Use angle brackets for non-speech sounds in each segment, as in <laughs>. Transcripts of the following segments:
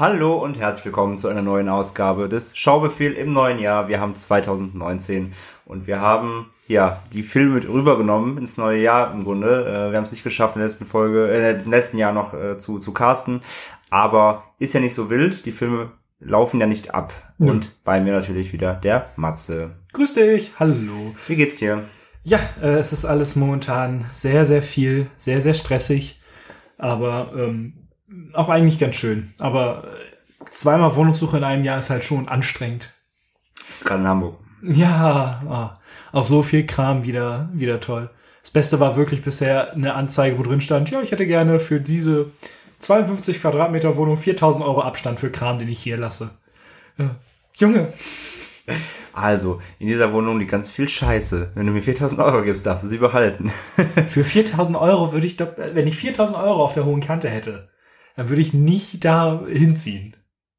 Hallo und herzlich willkommen zu einer neuen Ausgabe des Schaubefehl im neuen Jahr. Wir haben 2019 und wir haben ja die Filme mit rübergenommen ins neue Jahr im Grunde. Äh, wir haben es nicht geschafft in der letzten Folge, äh, im letzten Jahr noch äh, zu, zu casten, aber ist ja nicht so wild. Die Filme laufen ja nicht ab. Ja. Und bei mir natürlich wieder der Matze. Grüß dich, hallo. Wie geht's dir? Ja, äh, es ist alles momentan sehr, sehr viel, sehr, sehr stressig, aber ähm, auch eigentlich ganz schön. Aber äh, zweimal Wohnungssuche in einem Jahr ist halt schon anstrengend. Gerade in Hamburg. Ja, ah, auch so viel Kram wieder, wieder toll. Das Beste war wirklich bisher eine Anzeige, wo drin stand, ja, ich hätte gerne für diese 52 Quadratmeter Wohnung 4000 Euro Abstand für Kram, den ich hier lasse. Ja. Junge, Also, in dieser Wohnung liegt ganz viel Scheiße. Wenn du mir 4000 Euro gibst, darfst du sie behalten. <laughs> Für 4000 Euro würde ich doch, wenn ich 4000 Euro auf der hohen Kante hätte, dann würde ich nicht da hinziehen.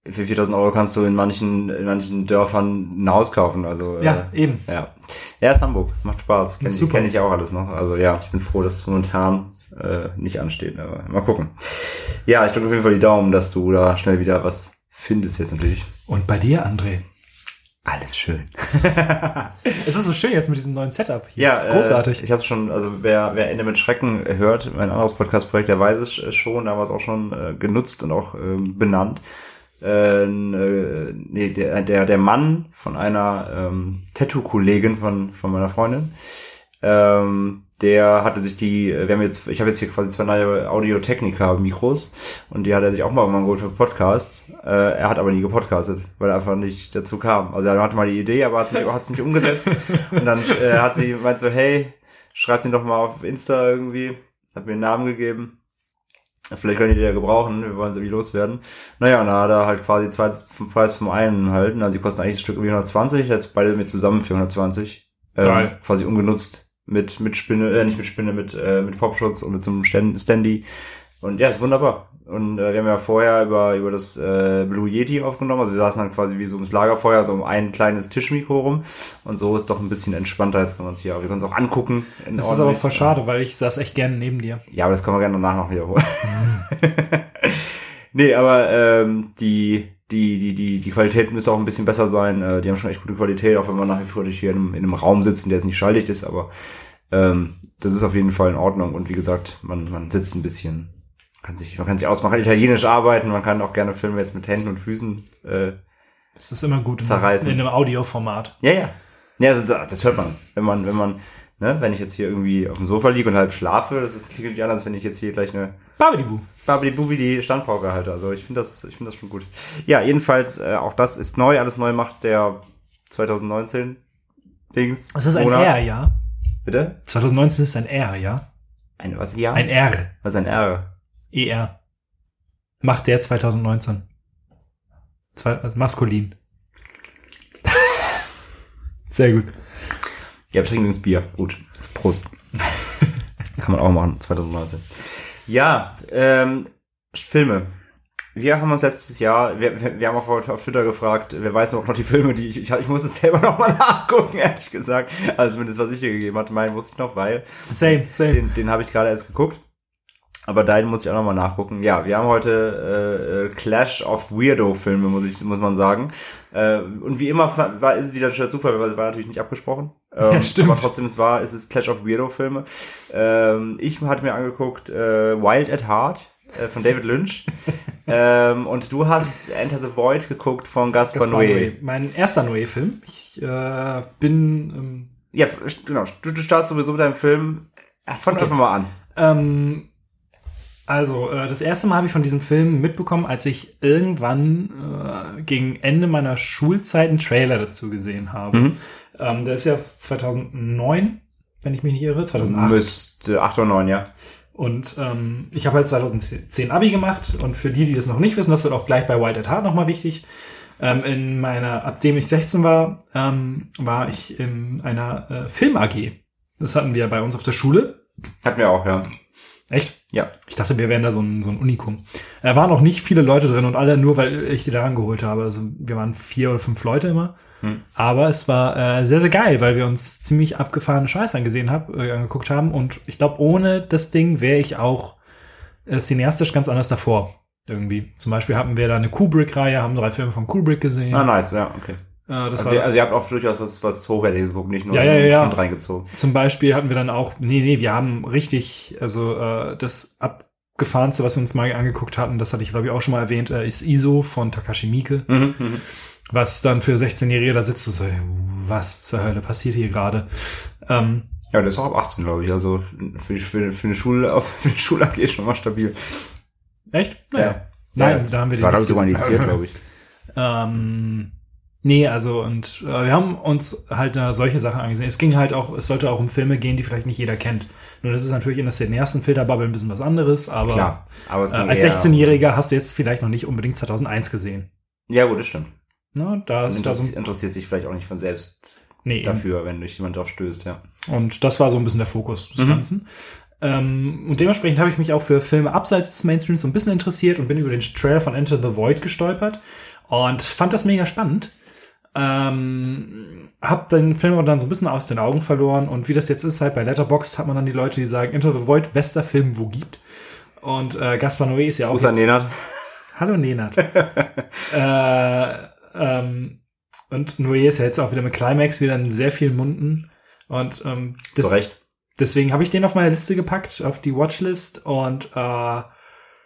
Für 4000 Euro kannst du in manchen, in manchen Dörfern ein Haus kaufen. Also, Ja, eben. Äh, ja. Ja, ist Hamburg. Macht Spaß. Kenne Ist ich, super. kenn ich auch alles noch. Also ja, ich bin froh, dass es momentan äh, nicht ansteht. Aber mal gucken. Ja, ich drücke auf jeden Fall die Daumen, dass du da schnell wieder was findest jetzt natürlich. Und bei dir, André? Alles schön. <laughs> Es ist so schön jetzt mit diesem neuen Setup hier. Ja, das ist großartig. Äh, ich habe schon, also wer, wer Ende mit Schrecken hört, mein anderes Podcast-Projekt, der weiß es äh, schon, da war es auch schon äh, genutzt und auch ähm, benannt. Äh, äh, nee, der, der, der Mann von einer ähm, Tattoo-Kollegin von, von meiner Freundin, ähm, der hatte sich die, wir haben jetzt, ich habe jetzt hier quasi zwei neue Audio-Technica-Mikros und die hat er sich auch mal irgendwann geholt für Podcasts. Äh, er hat aber nie gepodcastet, weil er einfach nicht dazu kam. Also er hatte mal die Idee, aber hat es nicht, hat's nicht umgesetzt. <laughs> Und dann äh, hat sie meint so, hey, schreibt den doch mal auf Insta irgendwie. Hat mir einen Namen gegeben. Vielleicht könnt ihr die ja gebrauchen, wir wollen sie irgendwie loswerden. Naja, und da hat er halt quasi zwei vom Preis vom einen halten. Also die kosten eigentlich das Stück irgendwie 120, jetzt beide mit zusammen für 120. Ähm, Geil. Quasi ungenutzt mit, mit Spinne, äh, nicht mit Spinne, mit, äh, mit Popschutz und mit so einem Stand- Standy. Und ja, ist wunderbar. Und äh, wir haben ja vorher über, über das äh, Blue Yeti aufgenommen. Also wir saßen dann quasi wie so ums Lagerfeuer, so um ein kleines Tischmikro rum. Und so ist doch ein bisschen entspannter, jetzt kann man es hier. Wir können es auch angucken. Das ist aber voll schade, weil ich saß echt gerne neben dir. Ja, aber das können wir gerne danach noch wiederholen. <laughs> nee, aber ähm, die, die, die, die, die Qualität müsste auch ein bisschen besser sein. Äh, die haben schon echt gute Qualität, auch wenn man nach wie vor hier in einem, in einem Raum sitzen, der jetzt nicht schalldicht ist, aber ähm, das ist auf jeden Fall in Ordnung. Und wie gesagt, man, man sitzt ein bisschen, kann sich, man kann sich ausmachen, kann italienisch arbeiten, man kann auch gerne Filme jetzt mit Händen und Füßen. Äh, Das ist immer gut in, Zerreißen. in einem Audioformat. ja, ja. Ja, das, das hört man, wenn man, wenn man, ne, wenn ich jetzt hier irgendwie auf dem Sofa liege und halb schlafe, das ist klingt nicht anders, wenn ich jetzt hier gleich eine Babadibu. Babidi Bubi die Standpauke halte. Also ich finde das, ich finde das schon gut. Ja, jedenfalls, äh, auch das ist neu, alles neu macht der 2019 Dings. Das ist ein Monat. R, ja. Bitte? 2019 ist ein R, ja. Ein, was, ja? Ein R. Was ist ein R? ER. Macht der 2019. Zwei, also maskulin. <laughs> Sehr gut. Ja, wir trinken übrigens Bier. Gut. Prost. <laughs> Kann man auch machen, 2019. Ja, ähm, Filme. Wir haben uns letztes Jahr, wir, wir, haben auch heute auf Twitter gefragt, wer weiß noch noch die Filme, die ich, ich, ich muss es selber <laughs> noch mal nachgucken, ehrlich gesagt. Also zumindest, was ich dir gegeben hatte, meinen wusste ich noch, weil Same, same. den, den habe ich gerade erst geguckt. Aber deinen muss ich auch noch mal nachgucken. Ja, wir haben heute äh, äh, Clash of Weirdo-Filme, muss ich, muss man sagen. Äh, und wie immer war ist es wieder ein Zufall, weil es war natürlich nicht abgesprochen. <laughs> Ähm, Ja, stimmt. Aber trotzdem es war, es ist Clash of Weirdo-Filme. Ähm, ich hatte mir angeguckt äh, Wild at Heart äh, von David Lynch. <laughs> ähm, und du hast Enter the Void geguckt von Gaspar, Gaspar Noé. Noé. Mein erster Noé-Film. Ich äh, bin ähm, Ja, genau. Du, du startest sowieso mit deinem Film. Fang Okay. einfach mal an. Ähm, also, äh, das erste Mal habe ich von diesem Film mitbekommen, als ich irgendwann äh, gegen Ende meiner Schulzeit einen Trailer dazu gesehen habe. Mhm. Ähm, der ist ja aus 2009, wenn ich mich nicht irre, 2008. Müsste 8 oder 9, ja. Und ähm, ich habe halt 2010 Abi gemacht und für die, die das noch nicht wissen, das wird auch gleich bei White at Heart nochmal wichtig. Ähm, in meiner, ab dem ich 16 war, ähm, war ich in einer äh, Film AG. Das hatten wir bei uns auf der Schule. Hatten wir auch, ja. Echt? Ja. Ich dachte, wir wären da so ein, so ein Unikum. Da waren auch nicht viele Leute drin und alle nur, weil ich die da rangeholt habe. Also wir waren vier oder fünf Leute immer. Hm. Aber es war äh, sehr, sehr geil, weil wir uns ziemlich abgefahrene Scheiß angesehen hab, äh, angeguckt haben. Und ich glaube, ohne das Ding wäre ich auch äh, cineastisch ganz anders davor. Irgendwie. Zum Beispiel hatten wir da eine Kubrick-Reihe, haben drei Filme von Kubrick gesehen. Ah, nice, ja, okay. Äh, das Also, war, ihr- also ihr habt auch durchaus was, was Hochwertiges geguckt, nicht nur Ja, ja, ja. Schnitt reingezogen. Zum Beispiel hatten wir dann auch, nee, nee, wir haben richtig, also äh, das abgefahrenste, was wir uns mal angeguckt hatten, das hatte ich glaube ich auch schon mal erwähnt, äh, ist ISO von Takashi Miike, Mhm, mhm. was dann für 16-Jährige da sitzt und so, was zur Hölle passiert hier gerade? Ähm, Ja, das ist auch ab 18, glaube ich. Also für, für, für eine Schule, auf <laughs> für eine Schule AG schon mal stabil. echt? Naja. Ja. Nein, Ja, da haben wir den War, glaube ich, sogar initiiert, glaube ich. <laughs> Ähm, nee, also und äh, wir haben uns halt da solche Sachen angesehen. Es ging halt auch, es sollte auch um Filme gehen, die vielleicht nicht jeder kennt. Nun, das ist natürlich in der cineasten Filterbubble ein bisschen was anderes, aber Klar. Aber es äh, als eher- 16-Jähriger hast du jetzt vielleicht noch nicht unbedingt 2001 gesehen. Ja, gut, das stimmt. Ne, da ist da so interessiert, sich vielleicht auch nicht von selbst nee, eben. dafür, wenn dich jemand drauf stößt, ja. Und das war so ein bisschen der Fokus des Mhm. Ganzen. Ähm, und dementsprechend habe ich mich auch für Filme abseits des Mainstreams so ein bisschen interessiert und bin über den Trailer von Enter the Void gestolpert und fand das mega spannend. Ähm, hab den Film aber dann so ein bisschen aus den Augen verloren und wie das jetzt ist, halt bei Letterboxd hat man dann die Leute, die sagen, Enter the Void, bester Film, wo gibt. Und äh, Gaspar Noé ist ja auch Außer jetzt, Nenad. <laughs> Hallo Nenad. <laughs> äh, ähm, und Noé ist ja jetzt auch wieder mit Climax wieder in sehr vielen Munden. Und ähm, Zu das, Recht. deswegen habe ich den auf meine Liste gepackt, auf die Watchlist. Und äh, Da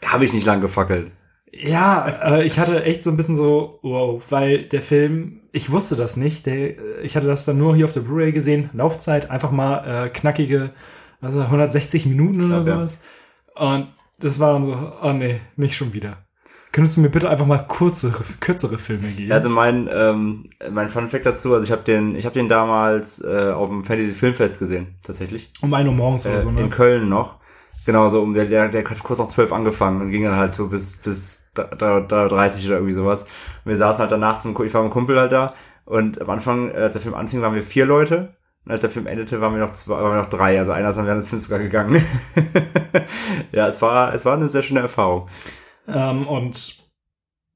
habe ich nicht lang gefackelt. Ja, äh, ich hatte echt so ein bisschen so, wow, weil der Film, ich wusste das nicht. Der, ich hatte das dann nur hier auf der Blu-ray gesehen. Laufzeit einfach mal äh, knackige, also 160 Minuten oder Ja, ja. sowas. Und das war dann so, oh nee, nicht schon wieder. Könntest du mir bitte einfach mal kurzere, kürzere Filme geben? Also mein, ähm, mein Fun Fact dazu, also ich habe den, ich habe den damals äh, auf dem Fantasy Filmfest gesehen, tatsächlich. um 1 Uhr morgens oder Äh, so, ne? In Köln noch. Genau, so um der, der, der hat kurz nach zwölf angefangen und ging dann halt so bis, bis da- da- da 30 oder irgendwie sowas. Und wir saßen halt danach zum, ich war mit dem Kumpel halt da und am Anfang, äh, als der Film anfing, waren wir vier Leute. Und als der Film endete, waren wir noch zwei, waren wir noch drei. Also einer ist dann während des Films sogar gegangen. <laughs> ja, es war, es war eine sehr schöne Erfahrung. Ähm, und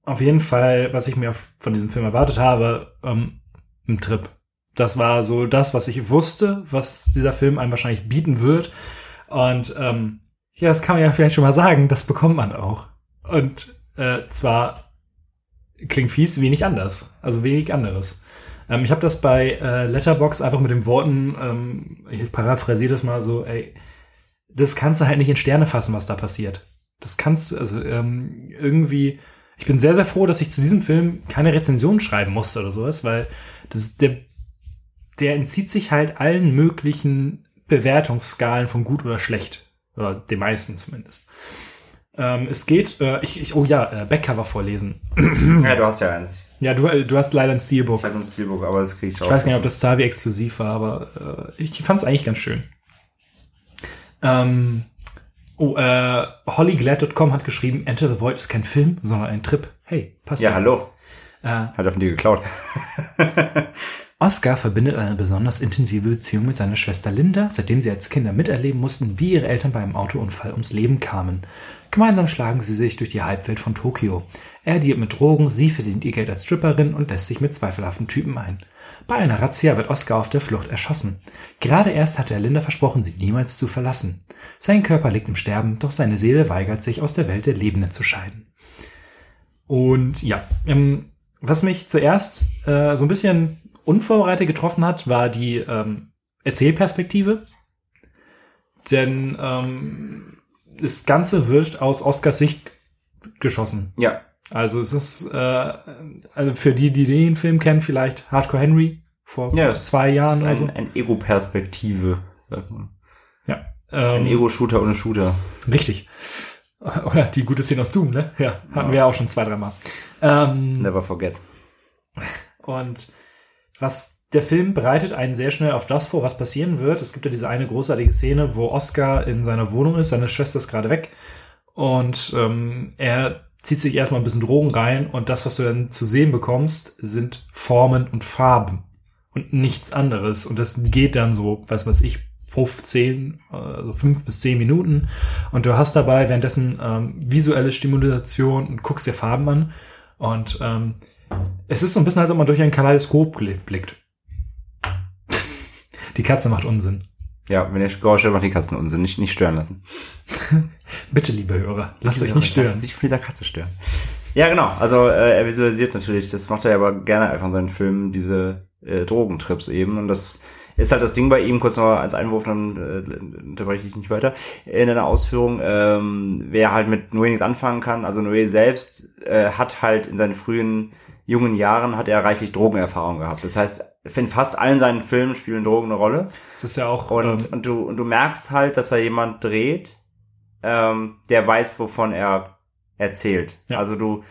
auf jeden Fall, was ich mir von diesem Film erwartet habe, ähm, ein Trip. Das war so das, was ich wusste, was dieser Film einem wahrscheinlich bieten wird. Und ähm, ja, das kann man ja vielleicht schon mal sagen, das bekommt man auch. Und äh, zwar klingt fies, wenig anders. Also wenig anderes. Ähm, ich habe das bei äh, Letterbox einfach mit den Worten, ähm, ich paraphrasiere das mal so, ey, das kannst du halt nicht in Sterne fassen, was da passiert. Das kannst du, also ähm, irgendwie, ich bin sehr, sehr froh, dass ich zu diesem Film keine Rezension schreiben musste oder sowas, weil das, der, der entzieht sich halt allen möglichen Bewertungsskalen von gut oder schlecht. Oder den meisten zumindest. Ähm, es geht, äh, ich, ich, oh ja, äh, Backcover vorlesen. <clears throat> Ja, du hast ja eins. Ja, du, äh, du hast leider ein Steelbook. Ich hatte ein Steelbook, aber das kriege ich auch. Ich weiß gar nicht, ob das Zavi exklusiv war, aber äh, ich fand es eigentlich ganz schön. Ähm, oh, äh, HollyGlad.com hat geschrieben, Enter the Void ist kein Film, sondern ein Trip. Hey, passt Ja, hallo. Äh, Hat er von dir geklaut. <laughs> Oscar verbindet eine besonders intensive Beziehung mit seiner Schwester Linda, seitdem sie als Kinder miterleben mussten, wie ihre Eltern bei einem Autounfall ums Leben kamen. Gemeinsam schlagen sie sich durch die Halbwelt von Tokio. Er dealt mit Drogen, sie verdient ihr Geld als Stripperin und lässt sich mit zweifelhaften Typen ein. Bei einer Razzia wird Oscar auf der Flucht erschossen. Gerade erst hatte er Linda versprochen, sie niemals zu verlassen. Sein Körper liegt im Sterben, doch seine Seele weigert sich, aus der Welt der Lebenden zu scheiden. Und ja, ähm, was mich zuerst äh, so ein bisschen unvorbereitet getroffen hat, war die ähm, Erzählperspektive. Denn ähm, das Ganze wird aus Oscars Sicht geschossen. Ja. Also es ist äh, also für die, die den Film kennen, vielleicht Hardcore Henry vor Ja, zwei Jahren oder so. Ein, ein Ego-Perspektive, sagt man. Ja. Ein Ähm, Ego-Shooter ohne Shooter. richtig. <laughs> Oder die gute Szene aus Doom, ne? Ja, hatten wir ja auch schon zwei, dreimal. Ähm, Never forget. Und was der Film bereitet einen sehr schnell auf das vor, was passieren wird. Es gibt ja diese eine großartige Szene, wo Oscar in seiner Wohnung ist, seine Schwester ist gerade weg und ähm, er zieht sich erstmal ein bisschen Drogen rein und das, was du dann zu sehen bekommst, sind Formen und Farben und nichts anderes. Und das geht dann so, weiß was ich, 15, also 5 bis 10 Minuten. Und du hast dabei währenddessen ähm, visuelle Stimulation und guckst dir Farben an. Und ähm, es ist so ein bisschen, als ob man durch ein Kaleidoskop blickt. <laughs> Die Katze macht Unsinn. Ja, wenn ihr Geräusche macht die Katzen Unsinn. Nicht, nicht stören lassen. <laughs> Bitte, liebe Hörer, lasst euch nicht stören. Lasst sich von dieser Katze stören. Ja, genau. Also äh, er visualisiert natürlich, das macht er aber gerne einfach in seinen Filmen, diese äh, Drogentrips eben. Und das ist halt das Ding bei ihm, kurz noch als Einwurf, dann äh, unterbreche ich nicht weiter, in einer Ausführung, ähm, wer halt mit Noé nichts anfangen kann, also Noé selbst äh, hat halt in seinen frühen jungen Jahren hat er reichlich Drogenerfahrung gehabt. Das heißt, in fast allen seinen Filmen spielen Drogen eine Rolle. Das ist ja auch. Und, ähm, und, du, und du merkst halt, dass da jemand dreht, ähm, der weiß, wovon er erzählt. Ja. Also du,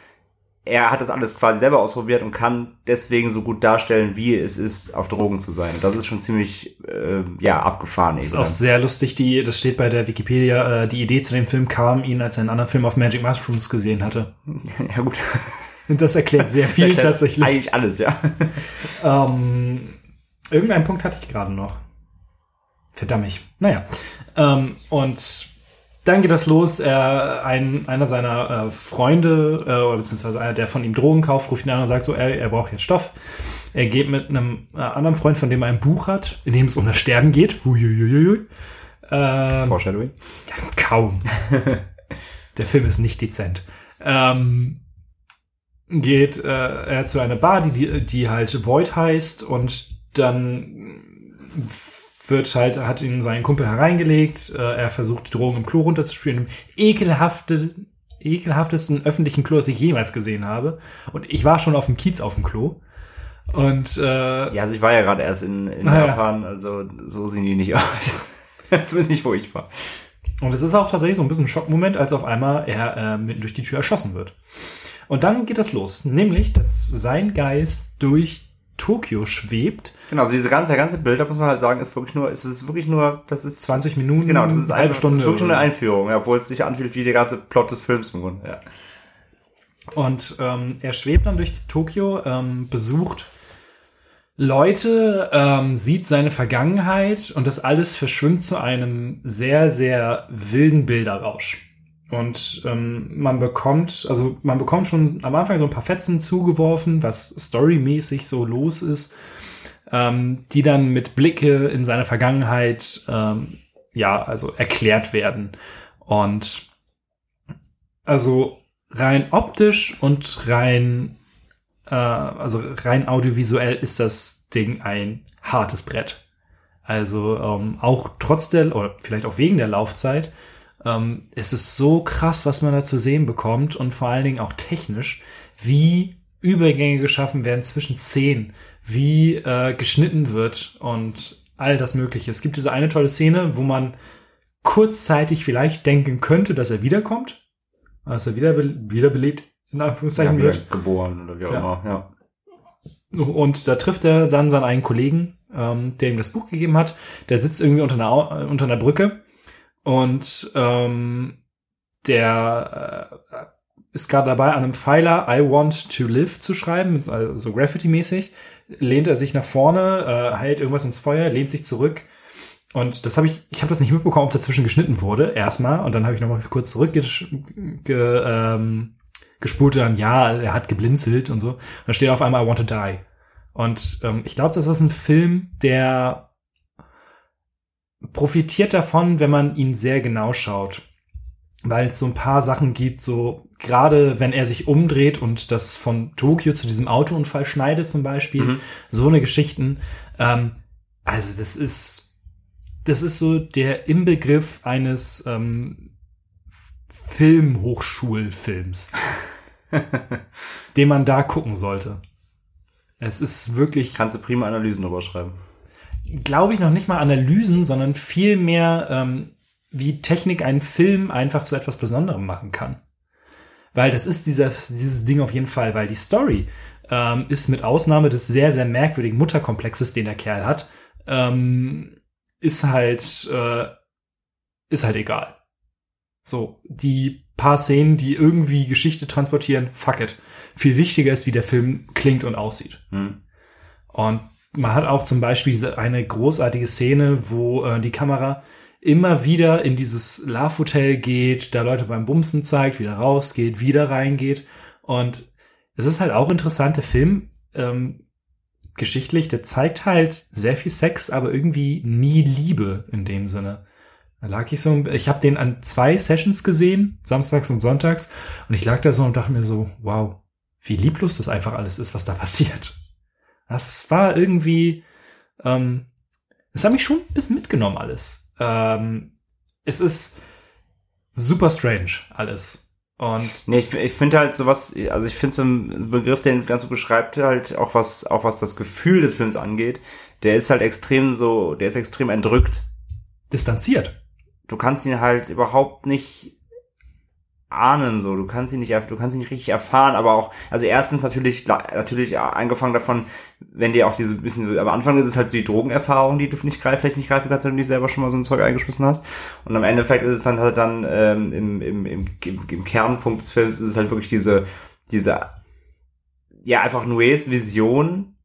er hat das alles quasi selber ausprobiert und kann deswegen so gut darstellen, wie es ist, auf Drogen zu sein. Und das ist schon ziemlich, äh, ja, abgefahren. Das ist auch sehr lustig, die, das steht bei der Wikipedia, äh, die Idee zu dem Film kam ihn, als er einen anderen Film auf Magic Mushrooms gesehen hatte. <laughs> Ja, gut. Und das erklärt sehr <laughs> viel erklärt tatsächlich. Eigentlich alles, ja. <laughs> ähm, irgendeinen Punkt hatte ich gerade noch. Verdammt. Naja. Ähm, und dann geht das los. Er, ein, einer seiner äh, Freunde, äh, oder beziehungsweise einer, der von ihm Drogen kauft, ruft ihn an und sagt so, er, er braucht jetzt Stoff. Er geht mit einem äh, anderen Freund, von dem er ein Buch hat, in dem es um das Sterben geht. Huiuiuiui. Ähm, Foreshadowing? Kaum. <laughs> der Film ist nicht dezent. Ähm, geht äh, er zu einer Bar, die, die halt Void heißt und dann wird halt, hat ihn sein Kumpel hereingelegt, äh, er versucht die Drogen im Klo runterzuspielen, im ekelhafte, ekelhaftesten öffentlichen Klo, das ich jemals gesehen habe. Und ich war schon auf dem Kiez auf dem Klo. Und äh, ja, also ich war ja gerade erst in, in Japan, ja. also so sehen die nicht aus. <laughs> Zumindest nicht, wo ich war. Und es ist auch tatsächlich so ein bisschen ein Schockmoment, als auf einmal er äh, mitten durch die Tür erschossen wird. Und dann geht das los, nämlich, dass sein Geist durch Tokio schwebt. Genau, also diese ganze, ganze Bild, da muss man halt sagen, ist wirklich nur, ist es wirklich nur, das ist 20 Minuten, genau, das ist eine halbe Stunde. Das ist wirklich nur eine Einführung, ja, obwohl es sich anfühlt wie der ganze Plot des Films im Grunde, ja. Und ähm, er schwebt dann durch Tokio, ähm, besucht Leute, ähm, sieht seine Vergangenheit und das alles verschwimmt zu einem sehr, sehr wilden Bilderrausch. Und ähm, man bekommt, also man bekommt schon am Anfang so ein paar Fetzen zugeworfen, was storymäßig so los ist, ähm, die dann mit Blicke in seine Vergangenheit ähm, ja also erklärt werden. Und also rein optisch und rein äh, also rein audiovisuell ist das Ding ein hartes Brett. Also ähm, auch trotz der oder vielleicht auch wegen der Laufzeit ähm, es ist so krass, was man da zu sehen bekommt und vor allen Dingen auch technisch, wie Übergänge geschaffen werden zwischen Szenen, wie äh, geschnitten wird und all das Mögliche. Es gibt diese eine tolle Szene, wo man kurzzeitig vielleicht denken könnte, dass er wiederkommt, dass er wieder wiederbelebt in Anführungszeichen ja, wird. Geboren oder wie auch ja. immer, ja. Und da trifft er dann seinen einen Kollegen, ähm, der ihm das Buch gegeben hat. Der sitzt irgendwie unter einer, unter einer Brücke und ähm, der äh, ist gerade dabei, an einem Pfeiler I want to live zu schreiben, also Graffiti-mäßig. Lehnt er sich nach vorne, äh, hält irgendwas ins Feuer, lehnt sich zurück. Und das habe ich, ich habe das nicht mitbekommen, ob dazwischen geschnitten wurde, erstmal. Und dann habe ich nochmal kurz zurück ge, ähm, gespult dann, ja, er hat geblinzelt und so. Und dann steht auf einmal I want to die. Und ähm, ich glaube, das ist ein Film, der profitiert davon, wenn man ihn sehr genau schaut. Weil es so ein paar Sachen gibt, so gerade wenn er sich umdreht und das von Tokio zu diesem Autounfall schneidet zum Beispiel, mhm. so eine Geschichten. Ähm, also das ist, das ist so der Inbegriff eines ähm, Filmhochschulfilms, <laughs> den man da gucken sollte. Es ist wirklich. Kannst du prima Analysen drüber schreiben glaube ich, noch nicht mal Analysen, sondern viel mehr, ähm, wie Technik einen Film einfach zu etwas Besonderem machen kann. Weil das ist dieser, dieses Ding auf jeden Fall, weil die Story ähm, ist mit Ausnahme des sehr, sehr merkwürdigen Mutterkomplexes, den der Kerl hat, ähm, ist halt, äh, ist halt egal. So, die paar Szenen, die irgendwie Geschichte transportieren, fuck it. Viel wichtiger ist, wie der Film klingt und aussieht. Hm. Und man hat auch zum Beispiel diese eine großartige Szene, wo äh, die Kamera immer wieder in dieses Love Hotel geht, da Leute beim Bumsen zeigt, wieder rausgeht, wieder reingeht. Und es ist halt auch interessant, der Film, ähm, geschichtlich, der zeigt halt sehr viel Sex, aber irgendwie nie Liebe in dem Sinne. Da lag ich so, ich habe den an zwei Sessions gesehen, samstags und sonntags, und ich lag da so und dachte mir so, wow, wie lieblos das einfach alles ist, was da <laughs> passiert. Das war irgendwie, ähm, es hat mich schon ein bisschen mitgenommen alles. Ähm, es ist super strange alles. Und Nee, ich, ich finde halt sowas, also ich finde so ein Begriff, den ganz so beschreibt, halt auch was, auch was das Gefühl des Films angeht, der ist halt extrem so, der ist extrem entrückt. distanziert. Du kannst ihn halt überhaupt nicht ahnen, so. Du kannst ihn nicht, du kannst ihn nicht richtig erfahren, aber auch, also erstens natürlich, natürlich angefangen davon, wenn dir auch diese bisschen so, am Anfang ist es halt die Drogenerfahrung, die du nicht greif, vielleicht nicht greifen kannst, wenn du dich selber schon mal so ein Zeug eingeschmissen hast. Und am Endeffekt ist es dann halt dann, ähm, im, im, im, im, im Kernpunkt des Films ist es halt wirklich diese, diese, ja, einfach Nues Vision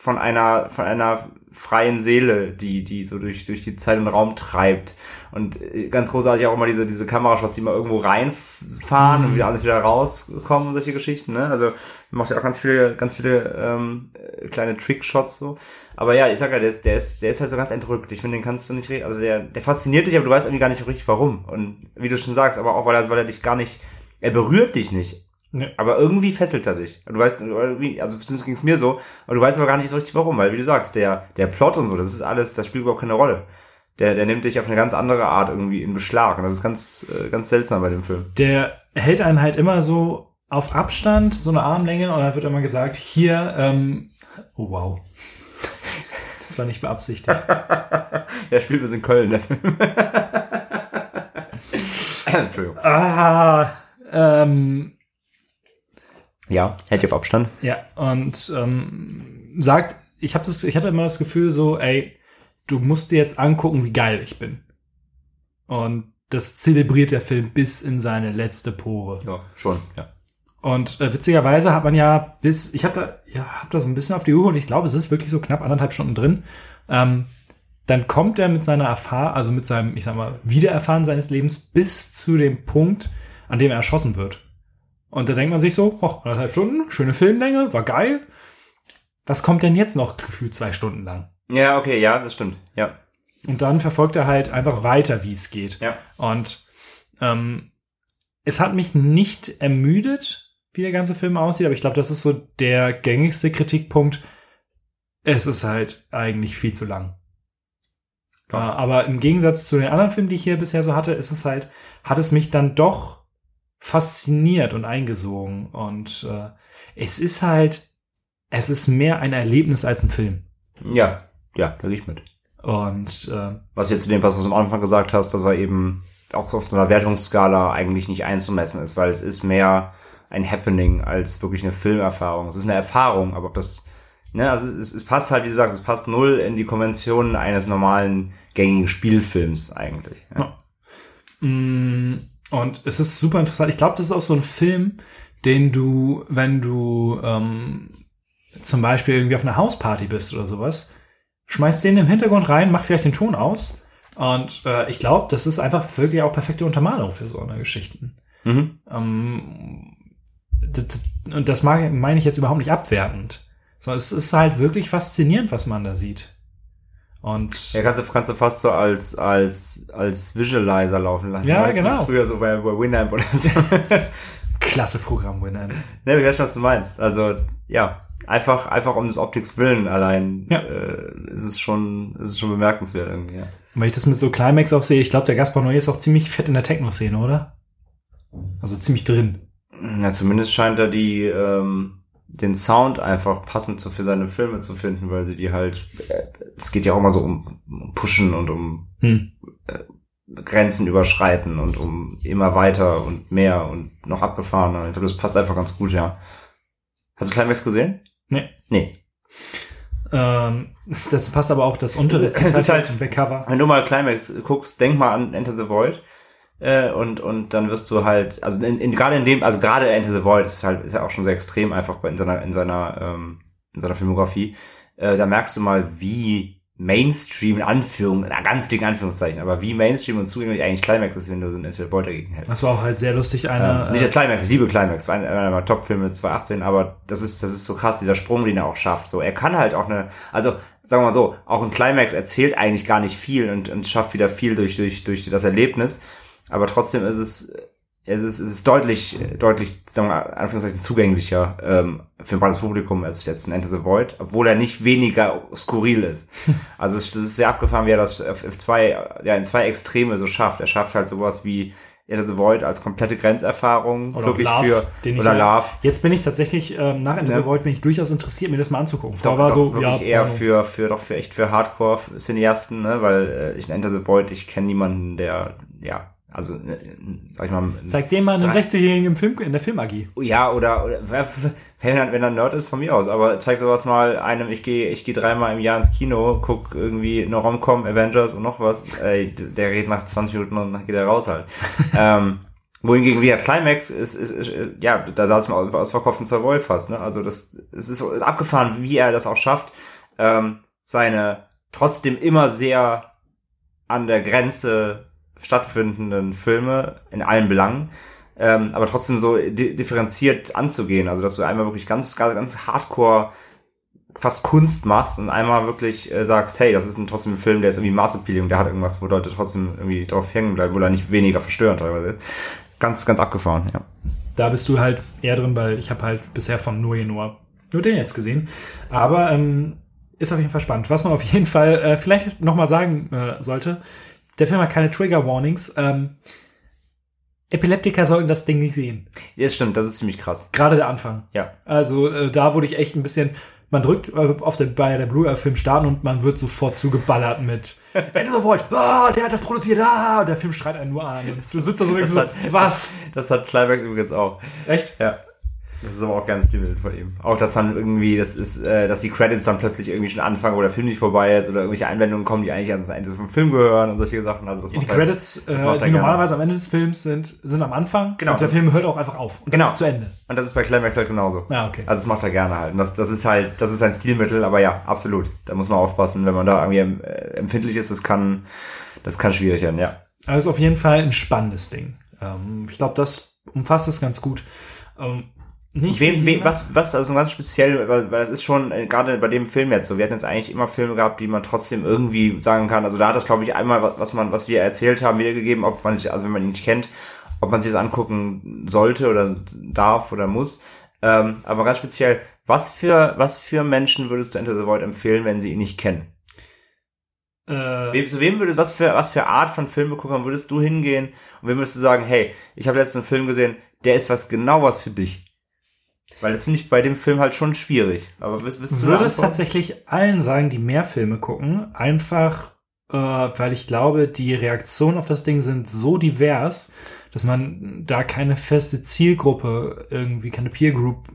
von einer, von einer freien Seele, die, die so durch, durch die Zeit und Raum treibt. Und äh, ganz großartig auch immer diese, diese Kamerashots, die mal irgendwo reinfahren und wieder alles wieder rauskommen, solche Geschichten, ne? Also, macht ja auch ganz viele, ganz viele, ähm, äh, kleine Trickshots so. Aber ja, ich sag ja, der ist, der ist, der ist halt so ganz entrückt. Ich finde, den kannst du nicht, re- also der, der fasziniert dich, aber du weißt irgendwie gar nicht richtig warum. Und wie du schon sagst, aber auch weil er, weil er dich gar nicht, er berührt dich nicht. Nee. Aber irgendwie fesselt er dich. Du weißt, irgendwie, also zumindest ging es mir so, aber du weißt aber gar nicht so richtig warum, weil wie du sagst, der, der Plot und so, das ist alles, das spielt überhaupt keine Rolle. Der, der nimmt dich auf eine ganz andere Art irgendwie in Beschlag. Und das ist ganz, äh, ganz seltsam bei dem Film. Der hält einen halt immer so auf Abstand, so eine Armlänge, und dann wird immer gesagt, hier, ähm, oh wow. <laughs> Das war nicht beabsichtigt. <laughs> Der spielt bis in Köln, der Film. <laughs> Entschuldigung. ah, ähm, Ja, hält ihr auf Abstand. Ja, und ähm, sagt, ich habe das, ich hatte immer das Gefühl so, ey, du musst dir jetzt angucken, wie geil ich bin. Und das zelebriert der Film bis in seine letzte Pore. Ja, schon, ja. Und äh, witzigerweise hat man ja bis, ich habe da, ja, hab da so ein bisschen auf die Uhr und ich glaube, es ist wirklich so knapp anderthalb Stunden drin. Ähm, dann kommt er mit seiner Erfahrung, also mit seinem, ich sag mal, Wiedererfahren seines Lebens bis zu dem Punkt, an dem er erschossen wird. Und da denkt man sich so, oh, anderthalb Stunden, schöne Filmlänge, war geil. Was kommt denn jetzt noch gefühlt zwei Stunden lang? Ja, okay, ja, das stimmt. Ja. Und dann verfolgt er halt einfach weiter, wie es geht. Ja. Und ähm, es hat mich nicht ermüdet, wie der ganze Film aussieht, aber ich glaube, das ist so der gängigste Kritikpunkt. Es ist halt eigentlich viel zu lang. Ja. Äh, aber im Gegensatz zu den anderen Filmen, die ich hier bisher so hatte, ist es halt, hat es mich dann doch fasziniert und eingesogen. Und äh, es ist halt, es ist mehr ein Erlebnis als ein Film. Ja, ja, da gehe ich mit. Und äh, Was jetzt zu dem, was du am Anfang gesagt hast, dass er eben auch auf so einer Wertungsskala eigentlich nicht einzumessen ist, weil es ist mehr ein Happening als wirklich eine Filmerfahrung. Es ist eine Erfahrung, aber ob das, ne, also es, es passt halt, wie du sagst, es passt null in die Konventionen eines normalen gängigen Spielfilms eigentlich. Ja. Mm, Und es ist super interessant. Ich glaube, das ist auch so ein Film, den du, wenn du ähm, zum Beispiel irgendwie auf einer Hausparty bist oder sowas, schmeißt den im Hintergrund rein, mach vielleicht den Ton aus. Und äh, ich glaube, das ist einfach wirklich auch perfekte Untermalung für so eine Geschichten. Mhm. Ähm, und das mag, meine ich jetzt überhaupt nicht abwertend. Sondern es ist halt wirklich faszinierend, was man da sieht. Und Ja, kannst du, kannst du fast so als, als, als Visualizer laufen lassen. Ja, weißt genau. Du, früher so bei, bei Winamp oder so. <laughs> klasse Programm, Winner. ne, ich weiß schon, was du meinst. Also, ja. Einfach, einfach um des Optiks willen allein, Ja. äh, ist es schon, ist es schon bemerkenswert irgendwie, ja. Und Weil ich das mit so Climax auch sehe, ich glaube, der Gaspar Noé ist auch ziemlich fett in der Techno-Szene, oder? Also ziemlich drin. Na, zumindest scheint er die, ähm, den Sound einfach passend zu, für seine Filme zu finden, weil sie die halt, äh, es geht ja auch immer so um, um Pushen und um Hm. Grenzen überschreiten und um immer weiter und mehr und noch abgefahrener. Ich glaube, das passt einfach ganz gut, ja. Hast du Climax gesehen? Nee. Nee. Ähm, das passt aber auch das untere Es ist Zitat halt- Backcover. Wenn du mal Climax guckst, denk mal an Enter the Void. Äh, und, und dann wirst du halt, also in, in, gerade in dem, also gerade Enter the Void ist halt, ist ja auch schon sehr extrem einfach bei, in seiner, in seiner, ähm, in seiner Filmografie. Äh, da merkst du mal, wie Mainstream, in Anführung, in ganz dicken Anführungszeichen, aber wie Mainstream und zugänglich eigentlich Climax ist, wenn du so ein Enter the Void dagegen hältst. Das war auch halt sehr lustig. Eine, Ähm, nicht das Climax, ich liebe Climax, war einer einer meiner Top-Filme 2018, aber das ist, das ist so krass, dieser Sprung, den er auch schafft. So, er kann halt auch eine, also sagen wir mal so, auch ein Climax erzählt eigentlich gar nicht viel und, und schafft wieder viel durch, durch, durch das Erlebnis, aber trotzdem ist es, es ist, es ist deutlich, deutlich, sagen wir, Anführungszeichen zugänglicher ähm, für ein breites Publikum als jetzt ein Enter the Void, obwohl er nicht weniger skurril ist. <laughs> Also es, es ist sehr abgefahren, wie er das auf zwei, ja, in zwei Extreme so schafft. Er schafft halt sowas wie Enter the Void als komplette Grenzerfahrung, Oder wirklich Love, für den ich oder ja- Love. Jetzt bin ich tatsächlich, ähm, nach Enter Ja. the Void bin ich durchaus interessiert, mir das mal anzugucken. Doch, Vorher war doch so, wirklich ja, eher für, für, doch für echt für Hardcore-Cineasten, ne, weil äh, ich in Enter the Void, ich kenne niemanden, der, ja, also, äh, sag ich mal, Zeig dem mal einen Drei- 60-Jährigen im Film, in der Film-AG. ja, oder, oder wenn er, wenn er ein Nerd ist, von mir aus, aber zeig sowas mal einem, ich gehe ich gehe dreimal im Jahr ins Kino, guck irgendwie eine Romcom, Avengers und noch was, ey, der redet nach 20 Minuten und dann geht er raus halt. <laughs> ähm, wohingegen wieder Climax ist, ist, ist, ja, da saß man aus verkauften Savoy fast, ne, also das, es ist abgefahren, wie er das auch schafft, ähm, seine trotzdem immer sehr an der Grenze stattfindenden Filme in allen Belangen, ähm, aber trotzdem so di differenziert anzugehen. Also dass du einmal wirklich ganz, ganz, ganz hardcore fast Kunst machst und einmal wirklich äh, sagst, hey, das ist ein, trotzdem ein Film, der ist irgendwie Maßappealing, der hat irgendwas, wo Leute trotzdem irgendwie drauf hängen bleiben, wo er nicht weniger verstörend teilweise ist. Ganz, ganz abgefahren, ja. Da bist du halt eher drin, weil ich habe halt bisher von Noe nur, nur den jetzt gesehen. Aber ähm, ist auf jeden Fall spannend. Was man auf jeden Fall äh, vielleicht noch mal sagen äh, sollte, der Film hat keine Trigger Warnings. Ähm, Epileptiker sollten das Ding nicht sehen. Ja, das stimmt, das ist ziemlich krass. Gerade der Anfang. Ja. Also äh, da wurde ich echt ein bisschen. Man drückt äh, auf der, bei der Blue-Film starten und man wird sofort zugeballert mit <laughs> Enter the Void, ah, der hat das produziert, ah, und der Film schreit einen nur an. Und du sitzt da so und denkst so, hat- was? <laughs> Das hat Climax übrigens auch. Echt? Ja. Das ist aber auch ganz Stilbild von ihm. Auch, dass dann irgendwie, das ist, äh, dass die Credits dann plötzlich irgendwie schon anfangen, wo der Film nicht vorbei ist oder irgendwelche Einwendungen kommen, die eigentlich ans Ende vom Film gehören und solche Sachen. Also das Die macht er- Credits, das äh, die normalerweise am Ende des Films sind, sind am Anfang Genau. und der Film hört auch einfach auf. Und Genau. ist zu Ende. Und das ist bei Climax halt genauso. Ja, okay. Also das macht er gerne halt. Und das, das ist halt, das ist ein Stilmittel, aber ja, absolut. Da muss man aufpassen, wenn man da irgendwie äh, empfindlich ist, das kann, das kann schwierig werden, ja. Aber es ist auf jeden Fall ein spannendes Ding. Ähm, ich glaube, das umfasst es ganz gut. Ähm, nicht Wem, wem, was, was, also ganz speziell, weil, das ist schon, äh, gerade bei dem Film jetzt so, wir hatten jetzt eigentlich immer Filme gehabt, die man trotzdem irgendwie sagen kann, also da hat das, glaube ich, einmal, was- was man, was wir erzählt haben, wiedergegeben, ob man sich, also wenn man ihn nicht kennt, ob man sich das angucken sollte oder darf oder muss. Ähm, aber ganz speziell, was für, was für Menschen würdest du Enter the Void empfehlen, wenn sie ihn nicht kennen? Äh, Wem, zu wem würdest, was für, was für Art von Filmeguckern würdest du hingehen und wem würdest du sagen, hey, ich habe letztens einen Film gesehen, der ist was genau was für dich? Weil das finde ich bei dem Film halt schon schwierig. Aber wirst, wirst du würde es tatsächlich allen sagen, die mehr Filme gucken, einfach äh, weil ich glaube, die Reaktionen auf das Ding sind so divers, dass man da keine feste Zielgruppe irgendwie, keine Peer Group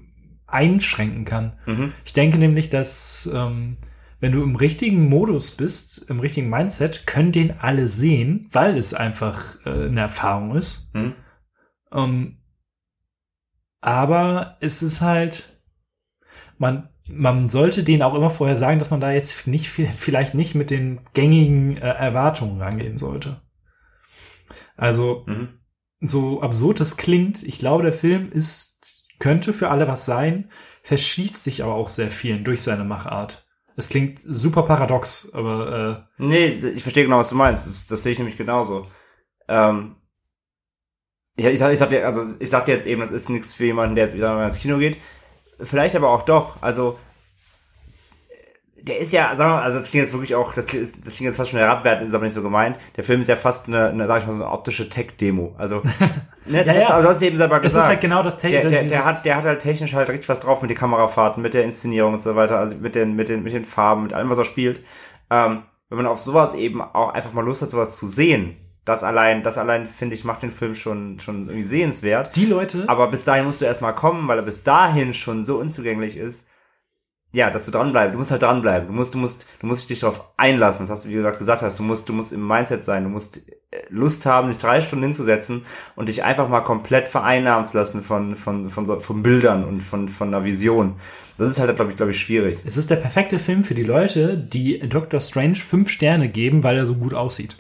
einschränken kann. Mhm. Ich denke nämlich, dass ähm, wenn du im richtigen Modus bist, im richtigen Mindset, können den alle sehen, weil es einfach äh, eine Erfahrung ist. Mhm. Ähm, aber es ist halt, man, man sollte denen auch immer vorher sagen, dass man da jetzt nicht, vielleicht nicht mit den gängigen äh, Erwartungen rangehen sollte. Also, Mhm. so absurd das klingt, ich glaube, der Film ist, könnte für alle was sein, verschließt sich aber auch sehr vielen durch seine Machart. Es klingt super paradox, aber äh, Nee, ich verstehe genau, was du meinst. Das, das sehe ich nämlich genauso. Ähm, ich sag, ich sag dir, also ich sag dir jetzt eben, das ist nichts für jemanden, der jetzt wieder mal ins Kino geht. Vielleicht aber auch doch. Also der ist ja, sagen wir mal, also das klingt jetzt wirklich auch, das klingt, das klingt jetzt fast schon herabwertend, ist aber nicht so gemeint. Der Film ist ja fast eine, eine sag ich mal, so eine optische Tech-Demo. Also, <laughs> ne, das Ja, ist, du hast es eben selber es gesagt. ist halt genau das der, der, der, dieses- hat, der hat halt technisch halt richtig was drauf mit den Kamerafahrten, mit der Inszenierung und so weiter, also mit den, mit den, mit den Farben, mit allem, was er spielt. Ähm, wenn man auf sowas eben auch einfach mal Lust hat, sowas zu sehen, Das allein, das allein, finde ich, macht den Film schon, schon irgendwie sehenswert. Die Leute, Aber bis dahin musst du erstmal kommen, weil er bis dahin schon so unzugänglich ist. Ja, dass du dranbleibst. Du musst halt dranbleiben. Du musst, du musst, du musst dich darauf einlassen. Das hast du, wie du gerade gesagt hast. Du musst, du musst im Mindset sein. Du musst äh, Lust haben, dich drei Stunden hinzusetzen und dich einfach mal komplett vereinnahmen zu lassen von, von, von, so, von Bildern und von, von einer Vision. Das ist halt, glaube ich, glaube ich, schwierig. es ist der perfekte Film für die Leute, die Doctor Strange fünf Sterne geben, weil er so gut aussieht.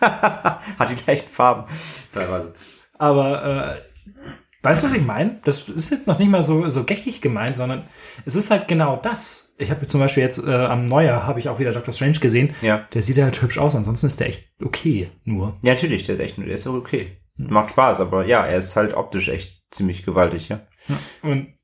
<laughs> Hat die gleichen Farben. Teilweise. Aber äh, weißt du, was ich meine? Das ist jetzt noch nicht mal so, so geckig gemeint, sondern es ist halt genau das. Ich habe zum Beispiel jetzt äh, am Neujahr habe ich auch wieder Doctor Strange gesehen. Ja. Der sieht halt hübsch aus, ansonsten ist der echt okay nur. Ja, natürlich, der ist echt, der ist so okay. Macht Spaß, aber ja, er ist halt optisch echt ziemlich gewaltig, ja. Und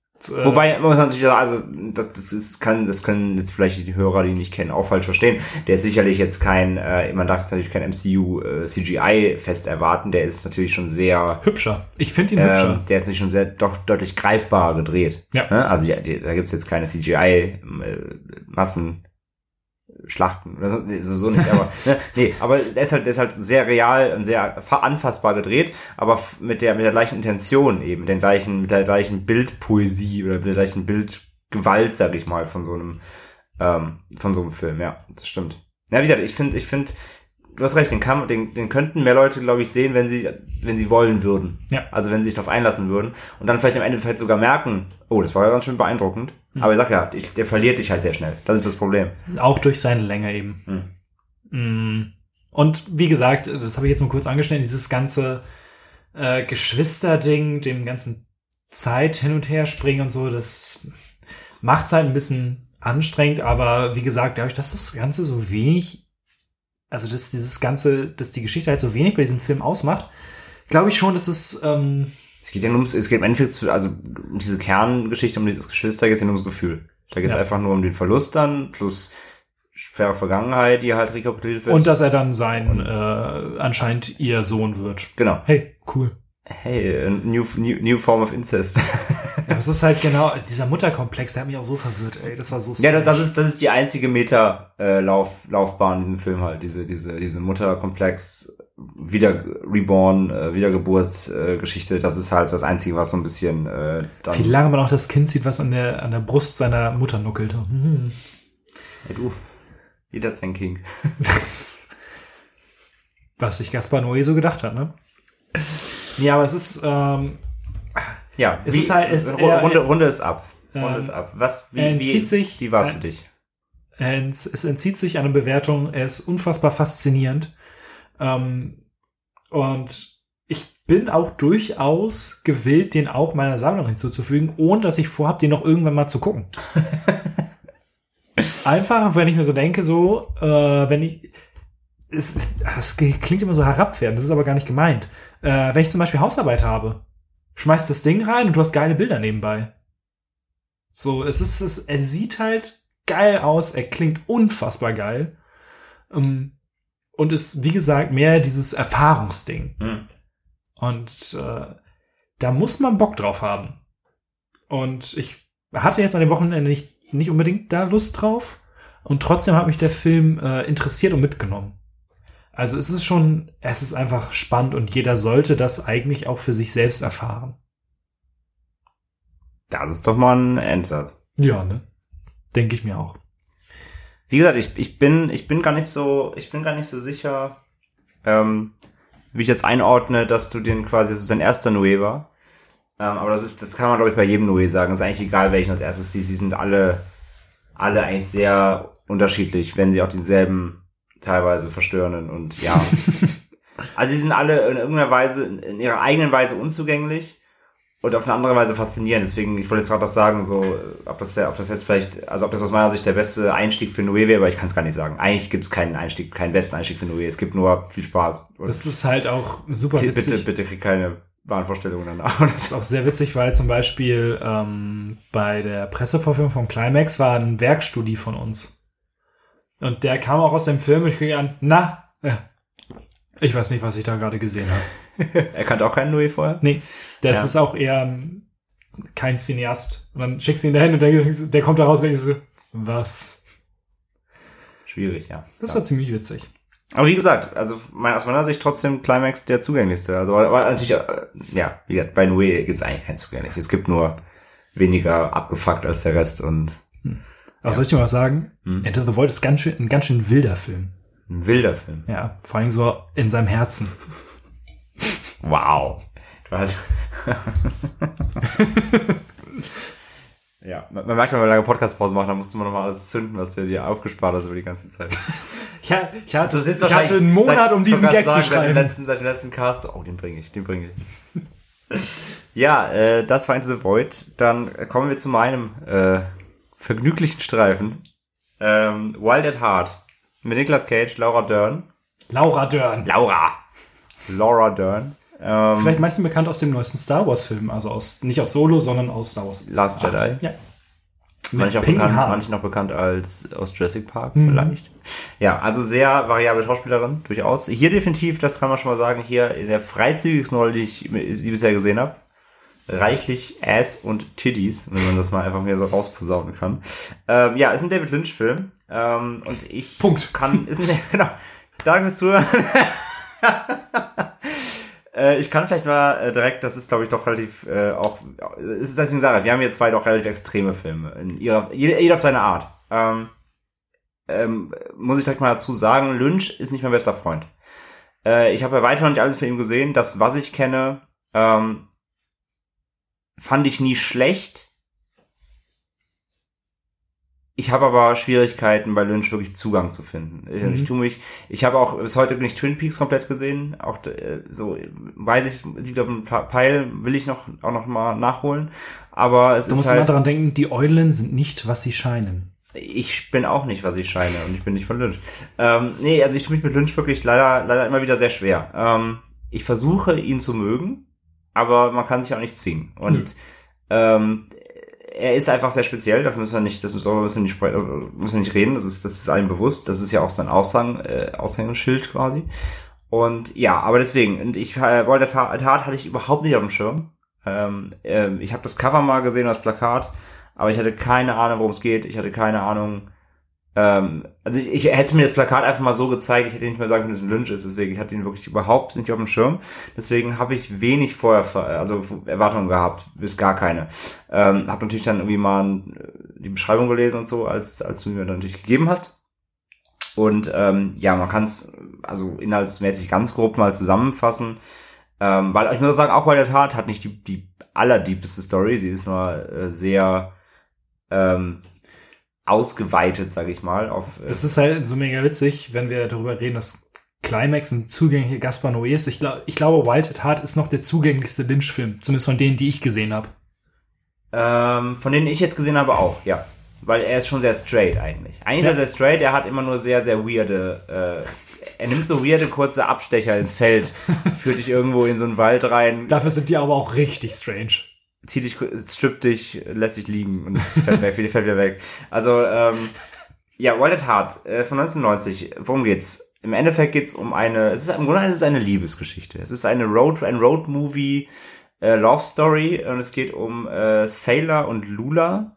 Wobei, muss man sich sagen, also, das, das ist, kann, das können jetzt vielleicht die Hörer, die ihn nicht kennen, auch falsch verstehen. Der ist sicherlich jetzt kein, äh, man darf jetzt natürlich kein MCU äh, CGI fest erwarten, der ist natürlich schon sehr, hübscher. Ich finde ihn ähm, hübscher. der ist natürlich schon sehr, doch deutlich greifbarer gedreht. Ja. Ne? Also, ja, da gibt's jetzt keine CGI-Massen, Schlachten oder so, nee, so, nicht, aber ne, nee, aber der ist halt, der ist halt sehr real und sehr fa- anfassbar gedreht, aber mit der mit der gleichen Intention eben, mit den gleichen mit der gleichen Bildpoesie oder mit der gleichen Bildgewalt, sag ich mal, von so einem ähm, von so einem Film, ja, das stimmt. Ja, wie gesagt, ich finde, ich finde, du hast recht, den kann, den, den könnten mehr Leute, glaube ich, sehen, wenn sie, wenn sie wollen würden. Ja. Also wenn sie sich darauf einlassen würden und dann vielleicht am Ende vielleicht sogar merken, oh, das war ja ganz schön beeindruckend. Aber ich sag ja, der verliert dich halt sehr schnell. Das ist das Problem. Auch durch seine Länge eben. Mm. Und wie gesagt, das habe ich jetzt nur kurz angeschnitten, dieses ganze äh, Geschwisterding, dem ganzen Zeit hin und her springen und so, das macht's halt ein bisschen anstrengend, aber wie gesagt, dadurch, dass das Ganze so wenig, also dass dieses Ganze, dass die Geschichte halt so wenig bei diesem Film ausmacht, glaube ich schon, dass es ähm, Es geht ja nur ums, es geht im Endeffekt, also um diese Kerngeschichte, um dieses Geschwister, geht es ja nur ums Gefühl. Da geht es Ja. einfach nur um den Verlust dann, plus schwere Vergangenheit, die halt rekapituliert wird. und dass er dann sein äh, anscheinend ihr Sohn wird. genau. Hey, cool. Hey, a new, new, new form of incest. <laughs> Ja, es ist halt genau, dieser Mutterkomplex, der hat mich auch so verwirrt, ey. Das war so ja, das, das strange. ist, das ist die einzige Meta-Lauf, Laufbahn in diesem Film halt. Diese, diese, diese Mutterkomplex, wieder reborn, äh, Wiedergeburt-Geschichte. Das ist halt das Einzige, was so ein bisschen äh, dann. Wie lange man auch das Kind sieht, was an der, an der Brust seiner Mutter nuckelt. Hm. Hey, du, jeder hat sein King. <laughs> Was sich Gaspar Noé so gedacht hat, ne? Ja, aber es ist, ähm, Ja, Es ist halt- es- Ru- er- Runde, Runde ist ab. Runde Ähm, ist ab. Was, wie, er wie, entzieht sich- wie war's äh, für dich? es entzieht sich einer Bewertung. Er ist unfassbar faszinierend. Ähm, und ich bin auch durchaus gewillt, den auch meiner Sammlung hinzuzufügen, ohne dass ich vorhab, den noch irgendwann mal zu gucken. <laughs> Einfach, wenn ich mir so denke, so, äh, wenn ich, es, das klingt immer so herabwertend, das ist aber gar nicht gemeint. Äh, wenn ich zum Beispiel Hausarbeit habe, schmeißt das Ding rein und du hast geile Bilder nebenbei. So, es ist, es, er sieht halt geil aus, er klingt unfassbar geil. Ähm, und ist, wie gesagt, mehr dieses Erfahrungsding. Hm. Und äh, da muss man Bock drauf haben. Und ich hatte jetzt an dem Wochenende nicht, nicht unbedingt da Lust drauf. Und trotzdem hat mich der Film äh, interessiert und mitgenommen. Also es ist schon, es ist einfach spannend und jeder sollte das eigentlich auch für sich selbst erfahren. Das ist doch mal ein Endsatz. Ja, ne? Denke ich mir auch. Wie gesagt, ich, ich bin, ich bin gar nicht so, ich bin gar nicht so sicher, ähm, wie ich jetzt einordne, dass du den quasi, das ist dein erster Noé war. Ähm, aber das ist, das kann man glaube ich bei jedem Noé sagen. Das ist eigentlich egal, welchen als erstes siehst. Sie sind alle, alle eigentlich sehr unterschiedlich, wenn sie auch denselben teilweise verstören und ja. <laughs> also sie sind alle in irgendeiner Weise, in ihrer eigenen Weise unzugänglich und auf eine andere Weise faszinierend. Deswegen, ich wollte jetzt gerade das sagen, so, äh, ob das, der, ob das jetzt vielleicht, also ob das aus meiner Sicht der beste Einstieg für Noé wäre, aber ich kann es gar nicht sagen. Eigentlich gibt es keinen Einstieg, keinen besten Einstieg für Noé. Es gibt nur viel Spaß. Und Das ist halt auch super bitte, witzig. bitte, bitte krieg keine Wahnvorstellungen danach. Das ist auch sehr witzig, weil zum Beispiel ähm, bei der Pressevorführung von Climax war ein Werkstudie von uns. Und der kam auch aus dem Film und ich kriege an, na, ja. ich weiß nicht, was ich da gerade gesehen habe. <laughs> er kannte auch keinen Noé vorher. Nee, das Ja. ist auch eher ähm, kein Cineast. Und dann schickst du ihn dahin und der, der kommt da raus und denkst so, was? Schwierig, ja. Das ja. war ziemlich witzig. Aber wie gesagt, also mein, aus meiner Sicht trotzdem Climax der zugänglichste. Also aber natürlich, äh, ja, wie gesagt, bei Noé gibt es eigentlich kein zugänglich. Es gibt nur weniger abgefuckt als der Rest und Aber soll ich dir mal was sagen? Hm. Enter the Void ist ganz schön, ein ganz schön wilder Film. ein wilder Film. Ja, vor allem so in seinem Herzen. Wow. Du hast ja, man, man merkt, wenn wir lange Podcastpause machen, dann musst du mal nochmal alles zünden, was du dir aufgespart hast über die ganze Zeit. <laughs> Ja, ich hatte, sitzt ich hatte einen Monat, um diesen Gag zu Seit dem schreiben. letzten, seit dem letzten Cast. Oh, den bringe ich, den bringe ich. <laughs> ja, äh, das war Into the Void. Dann kommen wir zu meinem äh, vergnüglichen Streifen. Ähm, Wild at Heart. Mit Nicolas Cage, Laura Dern. Laura Dern. Laura! Laura Dern. Ähm, Vielleicht manchen bekannt aus dem neuesten Star Wars Film, also aus nicht aus Solo, sondern aus Star Wars. Last Jedi. Ja. Manche auch, bekannt, manche noch bekannt als aus Jurassic Park Mhm. vielleicht. Ja, also sehr variable Schauspielerin, durchaus. Hier definitiv, das kann man schon mal sagen, hier in der freizügigsten Rolle, die ich die bisher gesehen habe. Reichlich Ass und Tiddies, wenn man das mal einfach hier so rausposaunen kann. Ähm, ja, ist ein David Lynch-Film. Ähm, und ich Punkt. kann, ist ein, <laughs> genau. Danke fürs Zuhören. <laughs> Äh, ich kann vielleicht mal äh, direkt, das ist glaube ich doch relativ äh, auch, es ist deswegen sage, wir haben hier zwei doch relativ extreme Filme, in ihrer, jeder, jeder auf seine Art. Ähm, ähm, muss ich direkt mal dazu sagen, Lynch ist nicht mein bester Freund. Äh, ich habe bei weitem noch nicht alles von ihm gesehen. Das, was ich kenne, ähm, fand ich nie schlecht. Ich habe aber Schwierigkeiten bei Lynch wirklich Zugang zu finden. Ich, Mhm. ich tue mich, ich habe auch bis heute nicht Twin Peaks komplett gesehen. Auch äh, so weiß ich, liegt auf dem Peil, will ich noch auch noch mal nachholen. Aber es Du ist musst immer halt, daran denken, die Eulen sind nicht, was sie scheinen. ich bin auch nicht, was ich scheine und ich bin nicht von Lynch. Ähm, nee, also ich tue mich mit Lynch wirklich leider, leider immer wieder sehr schwer. Ähm, ich versuche ihn zu mögen, aber man kann sich auch nicht zwingen. Und ähm, er ist einfach sehr speziell, dafür müssen wir nicht, das darüber müssen wir nicht, äh, müssen wir nicht reden, das ist, das ist allen bewusst, das ist ja auch sein Aushang, äh, Aushängeschild quasi. Und ja, aber deswegen, und ich äh, Walter Tat hatte ich überhaupt nicht auf dem Schirm. Ähm, ähm, ich habe das Cover mal gesehen, das Plakat, aber ich hatte keine Ahnung, worum es geht. Ich hatte keine Ahnung. Ähm, also ich, ich hätte mir das Plakat einfach mal so gezeigt, ich hätte nicht mehr sagen können, dass es ein Lynch ist. Deswegen ich hatte ihn wirklich überhaupt nicht auf dem Schirm. Deswegen habe ich wenig vorher, also Erwartungen gehabt, bis gar keine. Ähm, habe natürlich dann irgendwie mal äh, die Beschreibung gelesen und so, als als du mir dann natürlich gegeben hast. Und ähm, ja, man kann es also inhaltsmäßig ganz grob mal zusammenfassen. Ähm, weil ich muss sagen, auch bei der Tat hat nicht die, die allerdiebeste Story. Sie ist nur äh, sehr ähm, ausgeweitet, sage ich mal. Auf, äh, Das ist halt so mega witzig, wenn wir darüber reden, dass Climax ein zugänglicher Gaspar Noé ist. Ich, glaub, ich glaube, Wild at Heart ist noch der zugänglichste Lynch-Film. Zumindest von denen, die ich gesehen habe. ähm, von denen ich jetzt gesehen habe auch, ja. Weil er ist schon sehr straight eigentlich. Eigentlich Ja. ist er sehr straight, er hat immer nur sehr, sehr weirde, äh, er nimmt so weirde kurze Abstecher ins Feld, <laughs> führt dich irgendwo in so einen Wald rein, Dafür sind die aber auch richtig strange. Zieht dich, strippt dich, lässt dich liegen und fällt weg, <laughs> fällt wieder weg. Also, ähm, ja, Wild at Heart äh, von 1990. Worum geht's? Im Endeffekt geht's um eine, es ist im Grunde es ist eine Liebesgeschichte. Es ist eine Road, ein Road Movie äh, Love Story und es geht um äh, Sailor und Lula.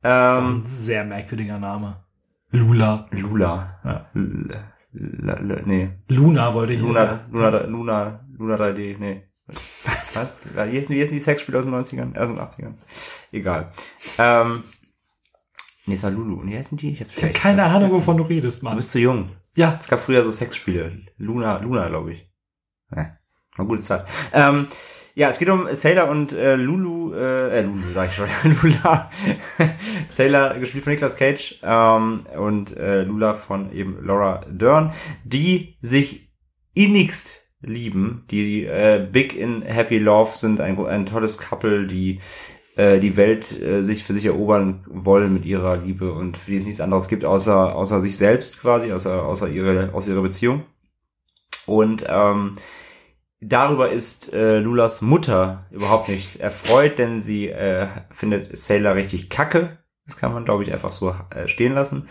Das ist Ähm, ein sehr merkwürdiger Name. Lula. Lula. Ja. L L L nee. Luna wollte ich. Luna, Luna, Luna, Luna 3D, nee. Was? Was? Wie heißen die Sexspiele aus den 90ern? Aus den 80ern? Egal. Ähm, nee, es war Lulu. Und wie heißen die? Ich, hab's Ich habe keine vergessen. Ahnung, wovon du redest, Du Mann. bist zu jung. Ja, Es gab früher so Sexspiele. Luna, Luna, glaube ich. Ja, eine gute Zeit. Ähm, ja, es geht um Sailor und äh, Lulu, äh, äh, Lulu, sag ich schon, <laughs> Lula. Sailor, gespielt von Nicolas Cage, ähm, und äh, Lula von eben Laura Dern, die sich innigst lieben, die äh, big in happy love sind, ein, ein tolles Couple, die äh, die Welt äh, sich für sich erobern wollen mit ihrer Liebe und für die es nichts anderes gibt außer außer sich selbst quasi, außer außer ihre aus ihrer Beziehung. Und ähm, darüber ist äh, Lulas Mutter überhaupt nicht erfreut, denn sie äh, findet Sailor richtig kacke. Das kann man, glaube ich, einfach so äh, stehen lassen.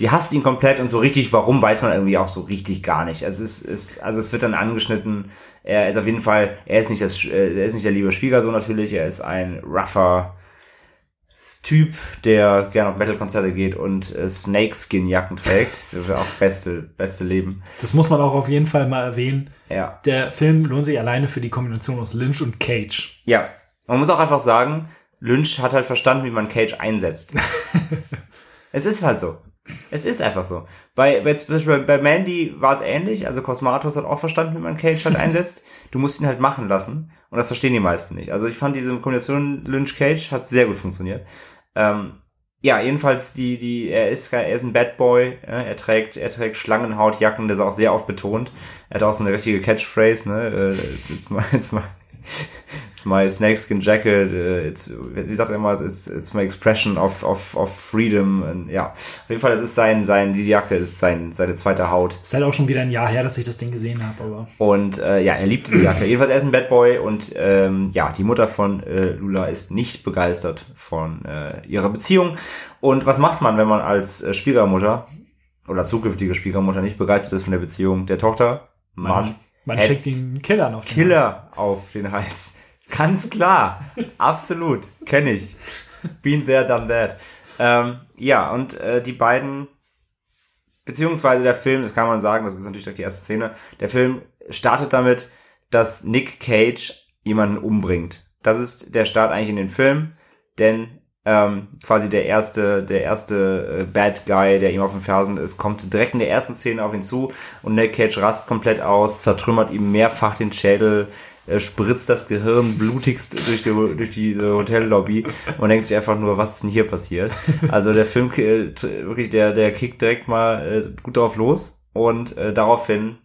Sie hasst ihn komplett und so richtig, warum weiß man irgendwie auch so richtig gar nicht. Also es ist, also es wird dann angeschnitten. Er ist auf jeden Fall, er ist nicht das, äh, er ist nicht der liebe Schwiegersohn natürlich. Er ist ein rougher, Typ, der gerne auf Metal-Konzerte geht und äh, Snakeskin-Jacken trägt. Das ist ja auch beste, beste Leben. Das muss man auch auf jeden Fall mal erwähnen. Ja. Der Film lohnt sich alleine für die Kombination aus Lynch und Cage. Ja. Man muss auch einfach sagen, Lynch hat halt verstanden, wie man Cage einsetzt. <laughs> es ist halt so. Es ist einfach so. Bei, bei, bei Mandy war es ähnlich. Also Cosmatos hat auch verstanden, wie man Cage halt <laughs> einsetzt. Du musst ihn halt machen lassen. Und das verstehen die meisten nicht. Also ich fand diese Kombination Lynch-Cage hat sehr gut funktioniert. Ähm, ja, jedenfalls die, die, er ist, er ist ein Bad Boy, ja, er trägt, er trägt Schlangenhautjacken, das ist auch sehr oft betont. Er hat auch so eine richtige Catchphrase, ne, äh, jetzt, jetzt mal, <laughs> jetzt mal, <laughs> it's my snakeskin jacket, uh, it's, wie sagt er immer, it's, it's my expression of, of, of freedom. Und, ja, auf jeden Fall, das ist sein, sein, die Jacke ist sein, seine zweite Haut. Ist halt auch schon wieder ein Jahr her, dass ich das Ding gesehen habe, aber. Und äh, ja, er liebt diese Jacke. Jedenfalls, er ist ein Bad Boy und ähm, ja, die Mutter von äh, Lula ist nicht begeistert von äh, ihrer Beziehung. Und was macht man, wenn man als äh, Schwiegermutter oder zukünftige Schwiegermutter nicht begeistert ist von der Beziehung der Tochter? Man, man schickt ihn Killern auf den Killer Hals. auf den Hals. Ganz klar. Absolut. Kenne ich. Been there, done that. Ähm, ja, und äh, die beiden, beziehungsweise der Film, das kann man sagen, das ist natürlich die erste Szene, der Film startet damit, dass Nick Cage jemanden umbringt. Das ist der Start eigentlich in den Film, denn ähm, quasi der erste, der erste äh, Bad Guy, der ihm auf den Fersen ist, kommt direkt in der ersten Szene auf ihn zu und Nick Cage rast komplett aus, zertrümmert ihm mehrfach den Schädel, äh, spritzt das Gehirn blutigst durch, die, durch diese Hotellobby und denkt sich einfach nur, was ist denn hier passiert? Also der Film, äh, wirklich, der, der kickt direkt mal äh, gut drauf los und äh, daraufhin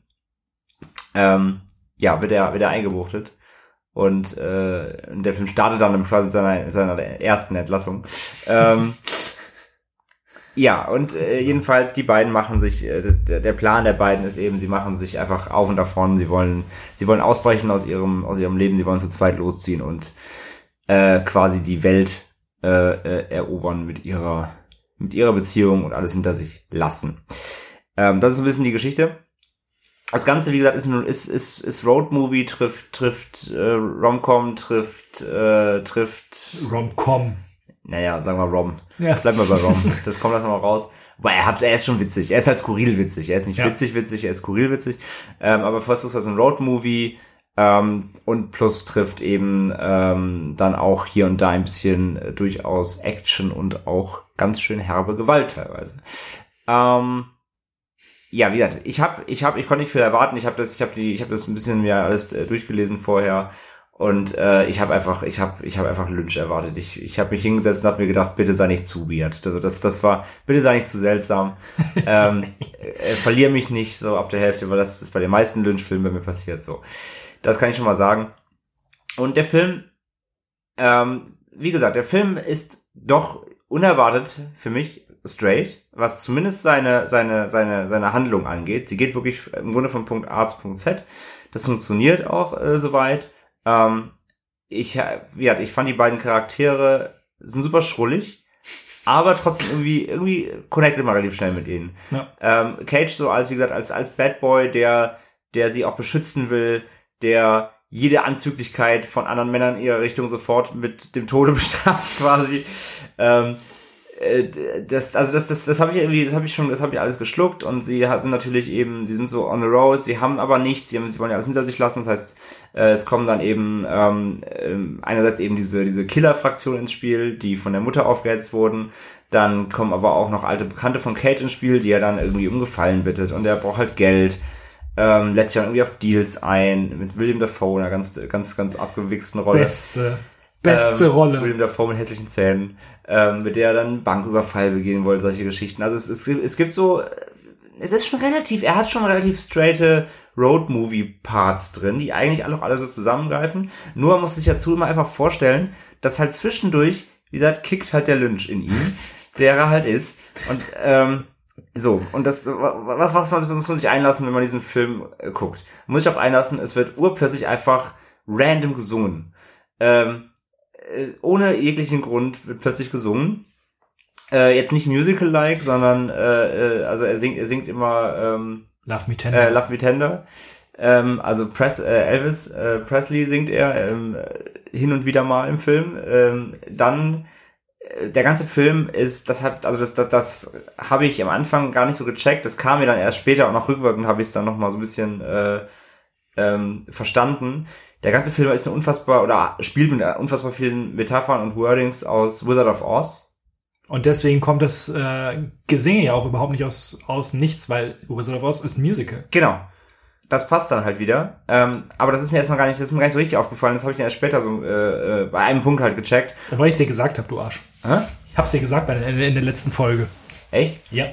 ähm, ja, wird er, wird er eingebuchtet. Und äh, der Film startet dann quasi mit seiner, seiner ersten Entlassung. Ähm, <laughs> ja, und äh, jedenfalls die beiden machen sich, äh, der, Plan der beiden ist eben, sie machen sich einfach auf und davon, sie wollen, sie wollen ausbrechen aus ihrem, aus ihrem Leben, sie wollen zu zweit losziehen und äh, quasi die Welt äh, äh, erobern mit ihrer, mit ihrer Beziehung und alles hinter sich lassen. Ähm, das ist ein bisschen die Geschichte das Ganze, wie gesagt, ist ist ist, ist Roadmovie trifft trifft äh, Romcom trifft äh, trifft Romcom. Naja, sagen wir Rom. Ja. Bleib mal bei Rom. <laughs> Das kommt wir mal raus. Weil er hat, er ist schon witzig. Er ist halt skurril witzig. Er ist nicht ja. witzig witzig, er ist skurril witzig. Ähm, aber First ist ein Roadmovie ähm, und plus trifft eben ähm, dann auch hier und da ein bisschen äh, durchaus Action und auch ganz schön herbe Gewalt teilweise. Ähm, ja, wie gesagt, ich habe, ich habe, ich konnte nicht viel erwarten. Ich habe das, ich habe die, ich habe das ein bisschen mir alles äh, durchgelesen vorher und äh, ich habe einfach, ich habe, ich habe einfach Lynch erwartet. Ich, ich habe mich hingesetzt und habe mir gedacht, bitte sei nicht zu weird. Also das, das war, bitte sei nicht zu seltsam. <laughs> ähm, äh, verliere mich nicht so ab der Hälfte, weil das ist bei den meisten Lynch-Filmen bei mir passiert. So, das kann ich schon mal sagen. Und der Film, ähm, wie gesagt, der Film ist doch unerwartet für mich straight, was zumindest seine, seine, seine, seine Handlung angeht. Sie geht wirklich im Grunde von Punkt A zu Punkt Z. Das funktioniert auch äh, soweit. Ähm, ich, ja, ich fand die beiden Charaktere sind super schrullig, aber trotzdem irgendwie, irgendwie connectet man relativ schnell mit ihnen. Ja. Ähm, Cage so als, wie gesagt, als, als Bad Boy, der, der sie auch beschützen will, der jede Anzüglichkeit von anderen Männern in ihrer Richtung sofort mit dem Tode <laughs> bestraft quasi. Ähm, äh, das, also das, das, das habe ich irgendwie, das habe ich schon, das habe ich alles geschluckt und sie sind natürlich eben, sie sind so on the road, sie haben aber nichts, sie, haben, sie wollen ja alles hinter sich lassen, das heißt, äh, es kommen dann eben ähm, äh, einerseits eben diese, diese Killer-Fraktion ins Spiel, die von der Mutter aufgehetzt wurden, dann kommen aber auch noch alte Bekannte von Kate ins Spiel, die er dann irgendwie umgefallen bittet und er braucht halt Geld, ähm, lässt sich dann irgendwie auf Deals ein, mit William Dafoe, einer ganz, ganz, ganz abgewichsten Rolle. Beste. Beste ähm, Rolle. William Dafoe mit hässlichen Zähnen ähm, mit der er dann Banküberfall begehen wollte, solche Geschichten. Also es, es, es gibt so, es ist schon relativ, er hat schon relativ straighte Road-Movie-Parts drin, die eigentlich auch alle so zusammengreifen. Nur man muss sich dazu immer einfach vorstellen, dass halt zwischendurch, wie gesagt, kickt halt der Lynch in ihm, <laughs> der er halt ist. Und ähm, so, und das, was, was, was muss man sich einlassen, wenn man diesen Film äh, guckt? Muss ich auch einlassen, es wird urplötzlich einfach random gesungen. Ähm, äh, ohne jeglichen Grund wird plötzlich gesungen. Äh, jetzt nicht musical-like, sondern äh, äh, also er singt, er singt immer ähm, Love Me Tender. Äh, Love Me Tender. Ähm, also Press, äh, Elvis äh, Presley singt er ähm, hin und wieder mal im Film. Ähm, dann äh, der ganze Film ist, das hat, also das, das, das habe ich am Anfang gar nicht so gecheckt. Das kam mir dann erst später, auch noch rückwirkend habe ich es dann noch mal so ein bisschen äh, ähm, verstanden. Der ganze Film ist eine unfassbar oder spielt mit unfassbar vielen Metaphern und Wordings aus Wizard of Oz. Und deswegen kommt das äh, Gesinge ja auch überhaupt nicht aus, aus nichts, weil Wizard of Oz ist ein Musical. Genau. Das passt dann halt wieder. Ähm, aber das ist mir erstmal gar nicht, das ist mir gar nicht so richtig aufgefallen. Das habe ich dann erst später so äh, äh, bei einem Punkt halt gecheckt. Weil ich es dir gesagt habe, du Arsch. Hä? Ich hab's dir gesagt bei der, in der letzten Folge. Echt? Ja.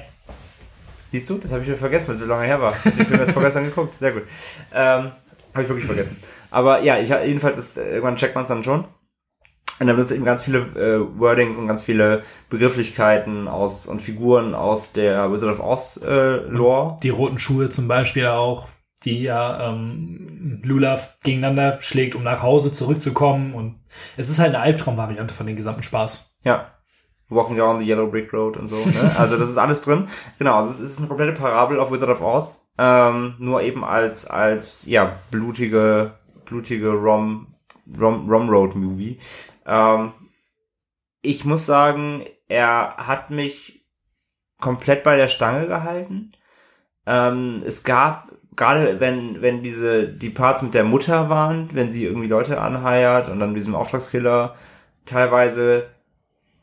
Siehst du? Das habe ich wieder vergessen, weil es so lange her war. Ich habe den Film erst vorgestern geguckt. Sehr gut. Ähm, habe ich wirklich vergessen. Aber ja, ich, jedenfalls ist, irgendwann checkt man es dann schon. Und dann benutzt eben ganz viele äh, Wordings und ganz viele Begrifflichkeiten aus und Figuren aus der Wizard of Oz äh, Lore. Die roten Schuhe zum Beispiel auch, die ja ähm, Lula gegeneinander schlägt, um nach Hause zurückzukommen. Und es ist halt eine Albtraumvariante von dem gesamten Spaß. Ja. Walking down the Yellow Brick Road und so. Ne? Also das ist alles drin. Genau, also es ist eine komplette Parabel auf Wizard of Oz. Ähm, nur eben als, als ja, blutige, blutige Rom, Rom, Rom Road Movie. Ähm, ich muss sagen, er hat mich komplett bei der Stange gehalten. Ähm, es gab, gerade wenn, wenn diese, die Parts mit der Mutter waren, wenn sie irgendwie Leute anheiert und dann diesem Auftragskiller, teilweise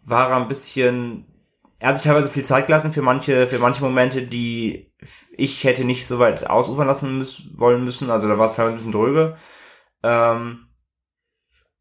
war er ein bisschen, er hat sich teilweise viel Zeit gelassen für manche, für manche Momente, die ich hätte nicht so weit ausufern lassen müssen, wollen müssen. Also da war es teilweise ein bisschen dröge. Ähm,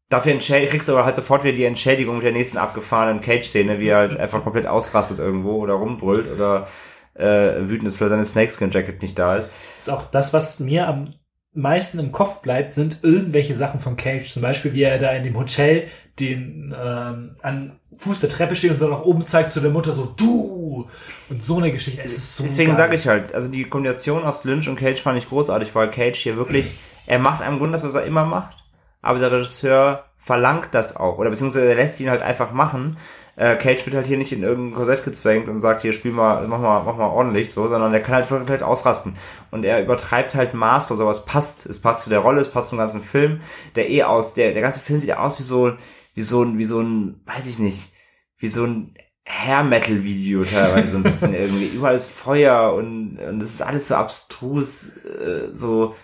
dafür kriegst du aber halt sofort wieder die Entschädigung mit der nächsten abgefahrenen Cage-Szene, wie er halt <laughs> einfach komplett ausrastet irgendwo oder rumbrüllt oder äh, wütend ist, weil seine Snakeskin-Jacket nicht da ist. Ist auch das, was mir am meisten im Kopf bleibt, sind irgendwelche Sachen von Cage. Zum Beispiel, wie er da in dem Hotel den ähm, an Fuß der Treppe steht und so nach oben zeigt zu der Mutter so du und so eine Geschichte. Es ist so Deswegen sage ich halt, also die Kombination aus Lynch und Cage fand ich großartig, weil Cage hier wirklich, er macht einem Grund das, was er immer macht, aber der Regisseur verlangt das auch oder beziehungsweise er lässt ihn halt einfach machen. Äh, Cage wird halt hier nicht in irgendein Korsett gezwängt und sagt, hier spiel mal, mach mal, mach mal ordentlich so, sondern er kann halt komplett ausrasten. Und er übertreibt halt maßlos, aber es passt, es passt zu der Rolle, es passt zum ganzen Film, der eh aus, der der ganze Film sieht aus wie so wie so ein wie so ein, weiß ich nicht, wie so ein Hair Metal Video teilweise so ein bisschen <laughs> irgendwie. Überall ist Feuer und und es ist alles so abstrus äh, so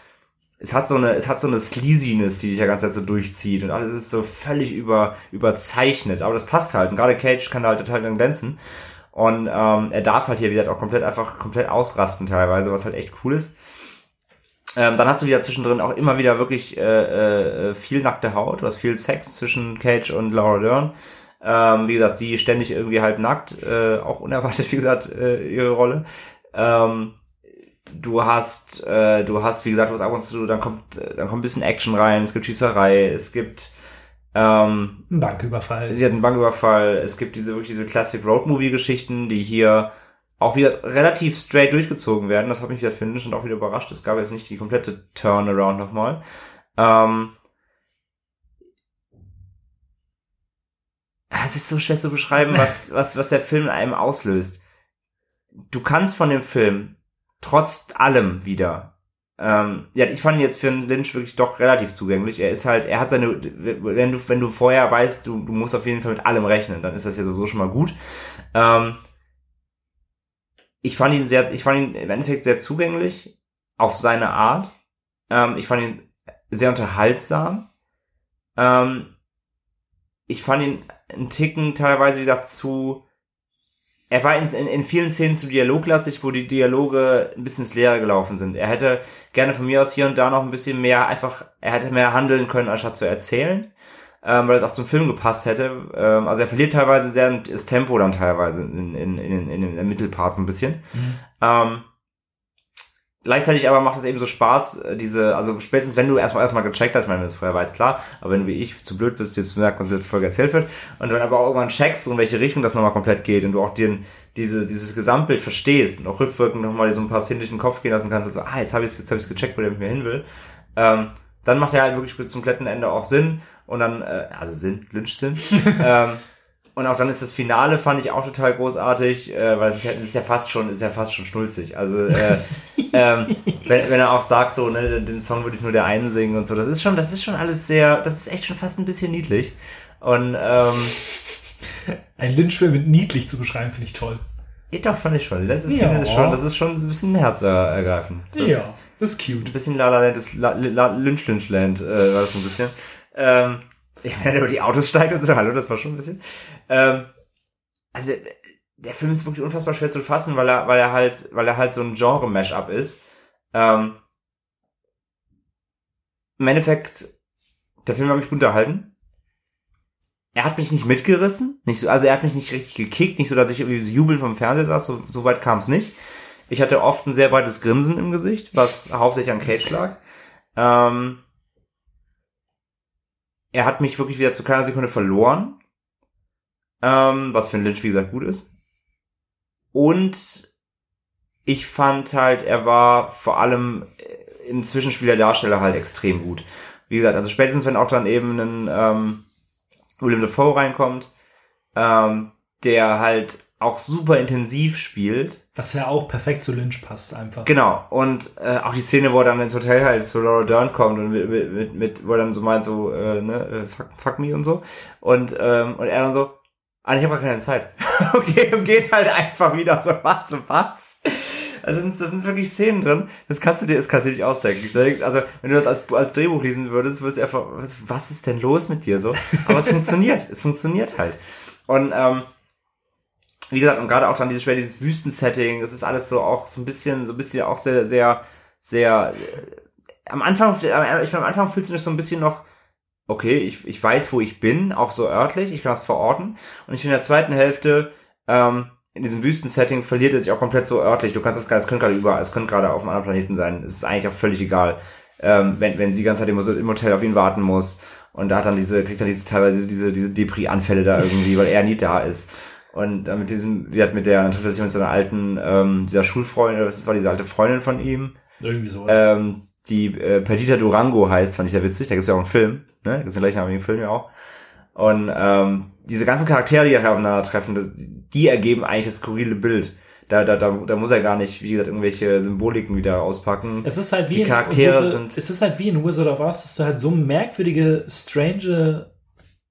es hat so eine, es hat so eine Sleaziness, die dich ja ganze Zeit so durchzieht und alles ist so völlig über, überzeichnet. Aber das passt halt. Und gerade Cage kann da halt total dann glänzen. Und ähm, er darf halt hier wieder auch komplett einfach komplett ausrasten teilweise, was halt echt cool ist. Ähm, dann hast du wieder zwischendrin auch immer wieder wirklich äh, äh, viel nackte Haut, du hast viel Sex zwischen Cage und Laura Dern. Ähm, wie gesagt, sie ständig irgendwie halb nackt, äh, auch unerwartet, <laughs> wie gesagt, äh, ihre Rolle. Ähm, du hast, äh, du hast, wie gesagt, was ab und zu, dann kommt, dann kommt ein bisschen Action rein, es gibt Schießerei, es gibt ähm, ein Banküberfall. Sie hat einen Banküberfall. Es gibt diese wirklich diese Classic Road Movie Geschichten, die hier auch wieder relativ straight durchgezogen werden. Das hat mich wieder finde und auch wieder überrascht. Es gab jetzt nicht die komplette Turnaround nochmal. Ähm, es ist so schwer zu beschreiben, <laughs> was, was, was der Film in einem auslöst. Du kannst von dem Film trotz allem wieder. Ähm, ja, ich fand ihn jetzt für einen Lynch wirklich doch relativ zugänglich. Er ist halt, er hat seine, wenn du, wenn du vorher weißt, du, du musst auf jeden Fall mit allem rechnen, dann ist das ja sowieso schon mal gut. Ähm, ich fand ihn sehr, ich fand ihn im Endeffekt sehr zugänglich auf seine Art. Ähm, ich fand ihn sehr unterhaltsam. Ähm, ich fand ihn einen Ticken teilweise, wie gesagt, zu, er war in, in, in vielen Szenen zu dialoglastig, wo die Dialoge ein bisschen ins Leere gelaufen sind. Er hätte gerne von mir aus hier und da noch ein bisschen mehr einfach, er hätte mehr handeln können, anstatt zu erzählen, ähm, weil es auch zum Film gepasst hätte. Ähm, also er verliert teilweise sehr das Tempo dann teilweise in, in, in, in, in der Mittelpart so ein bisschen. Mhm. Ähm, Gleichzeitig aber macht es eben so Spaß, äh, diese, also spätestens wenn du erstmal erstmal gecheckt hast, ich meine, wenn du es vorher weißt, klar, aber wenn du wie ich zu blöd bist, jetzt zu merken, was der Folge erzählt wird, und dann aber auch irgendwann checkst, in welche Richtung das nochmal komplett geht und du auch dir diese, dieses Gesamtbild verstehst und auch rückwirkend nochmal so ein paar Szenen durch den Kopf gehen lassen kannst, so, ah, jetzt habe ich jetzt hab ich's gecheckt, wo der mit mir hin will, ähm, dann macht er halt wirklich bis zum kompletten Ende auch Sinn und dann, äh, also Sinn, Lynch-Sinn, <laughs> ähm, und auch dann ist das Finale fand ich auch total großartig, äh, weil es ist, ja, es ist ja fast schon, ist ja fast schon schnulzig. Also äh, <laughs> ähm, wenn, wenn er auch sagt so, ne, den Song würde ich nur der einen singen und so, das ist schon, das ist schon alles sehr, das ist echt schon fast ein bisschen niedlich. Und ähm, Ein Lynch-Film mit niedlich zu beschreiben, finde ich toll. Ja, doch, fand ich schon. Das ist, Ja. das ist schon, das ist schon ein bisschen herzergreifend. Das ja, das ist cute. Ein bisschen La La Land ist La, La, Lynch Lynch Land, äh, war das so ein bisschen. Ähm, wenn er über die Autos steigt und so, hallo, das war schon ein bisschen. Ähm, also, der, Film ist wirklich unfassbar schwer zu fassen, weil er, weil er halt, weil er halt so ein Genre-Mash-up ist. Ähm, Im Endeffekt, der Film hat mich gut unterhalten. Er hat mich nicht mitgerissen, nicht so, also er hat mich nicht richtig gekickt, nicht so, dass ich irgendwie so jubelnd vom Fernseher saß, so, so weit kam es nicht. Ich hatte oft ein sehr breites Grinsen im Gesicht, was hauptsächlich an Cage lag. Ähm, er hat mich wirklich wieder zu keiner Sekunde verloren. Ähm, was für ein Lynch, wie gesagt, gut ist. Und ich fand halt, er war vor allem äh, im Zwischenspiel der Darsteller halt extrem gut. Wie gesagt, also spätestens wenn auch dann eben ein ähm, William Dafoe reinkommt, ähm, der halt auch super intensiv spielt. Was ja auch perfekt zu Lynch passt einfach. Genau. Und äh, auch die Szene, wo er dann ins Hotel halt zu Laura Dern kommt und mit, mit, mit, wo er dann so meint, so, äh, ne, äh, fuck, fuck me und so. Und, ähm, und er dann so, ah, ich habe gar keine Zeit. <laughs> okay, und geht halt einfach wieder so, was, so, was? Also das sind, das sind wirklich Szenen drin, das kannst du dir, das kannst du dir nicht ausdenken. Also wenn du das als, als Drehbuch lesen würdest, würdest du einfach, was, was ist denn los mit dir so? Aber es funktioniert, es funktioniert halt. Und ähm, wie gesagt, und gerade auch dann dieses schwer dieses Wüstensetting, das ist alles so auch so ein bisschen, so ein bisschen auch sehr, sehr, sehr. Äh, am Anfang, ich finde, am Anfang fühlst du dich so ein bisschen noch, okay, ich, ich weiß, wo ich bin, auch so örtlich, ich kann das verorten. Und ich finde in der zweiten Hälfte, ähm, in diesem Wüstensetting verliert er sich auch komplett so örtlich. Du kannst das, es könnte gerade überall, es könnte gerade auf einem anderen Planeten sein. Es ist eigentlich auch völlig egal, ähm, wenn, wenn sie die ganze Zeit im Hotel auf ihn warten muss. Und da hat dann diese, kriegt dann diese teilweise diese, diese Depri-Anfälle da irgendwie, weil er nie da ist. Und dann mit diesem, wie hat mit der, dann trifft er sich mit seiner alten, ähm, dieser Schulfreundin, das war diese alte Freundin von ihm, Irgendwie sowas. ähm, die äh, Perdita Durango heißt, fand ich sehr witzig. Da gibt's ja auch einen Film, ne? Das ist den gleichnamigen Film ja auch. Und ähm, diese ganzen Charaktere, die da aufeinandertreffen, das, die ergeben eigentlich das skurrile Bild. Da, da, da, da muss er gar nicht, wie gesagt, irgendwelche Symboliken wieder auspacken. es ist halt wie die in Charaktere Wizard, sind- es ist halt wie in Wizard of Oz, dass du halt so merkwürdige, strange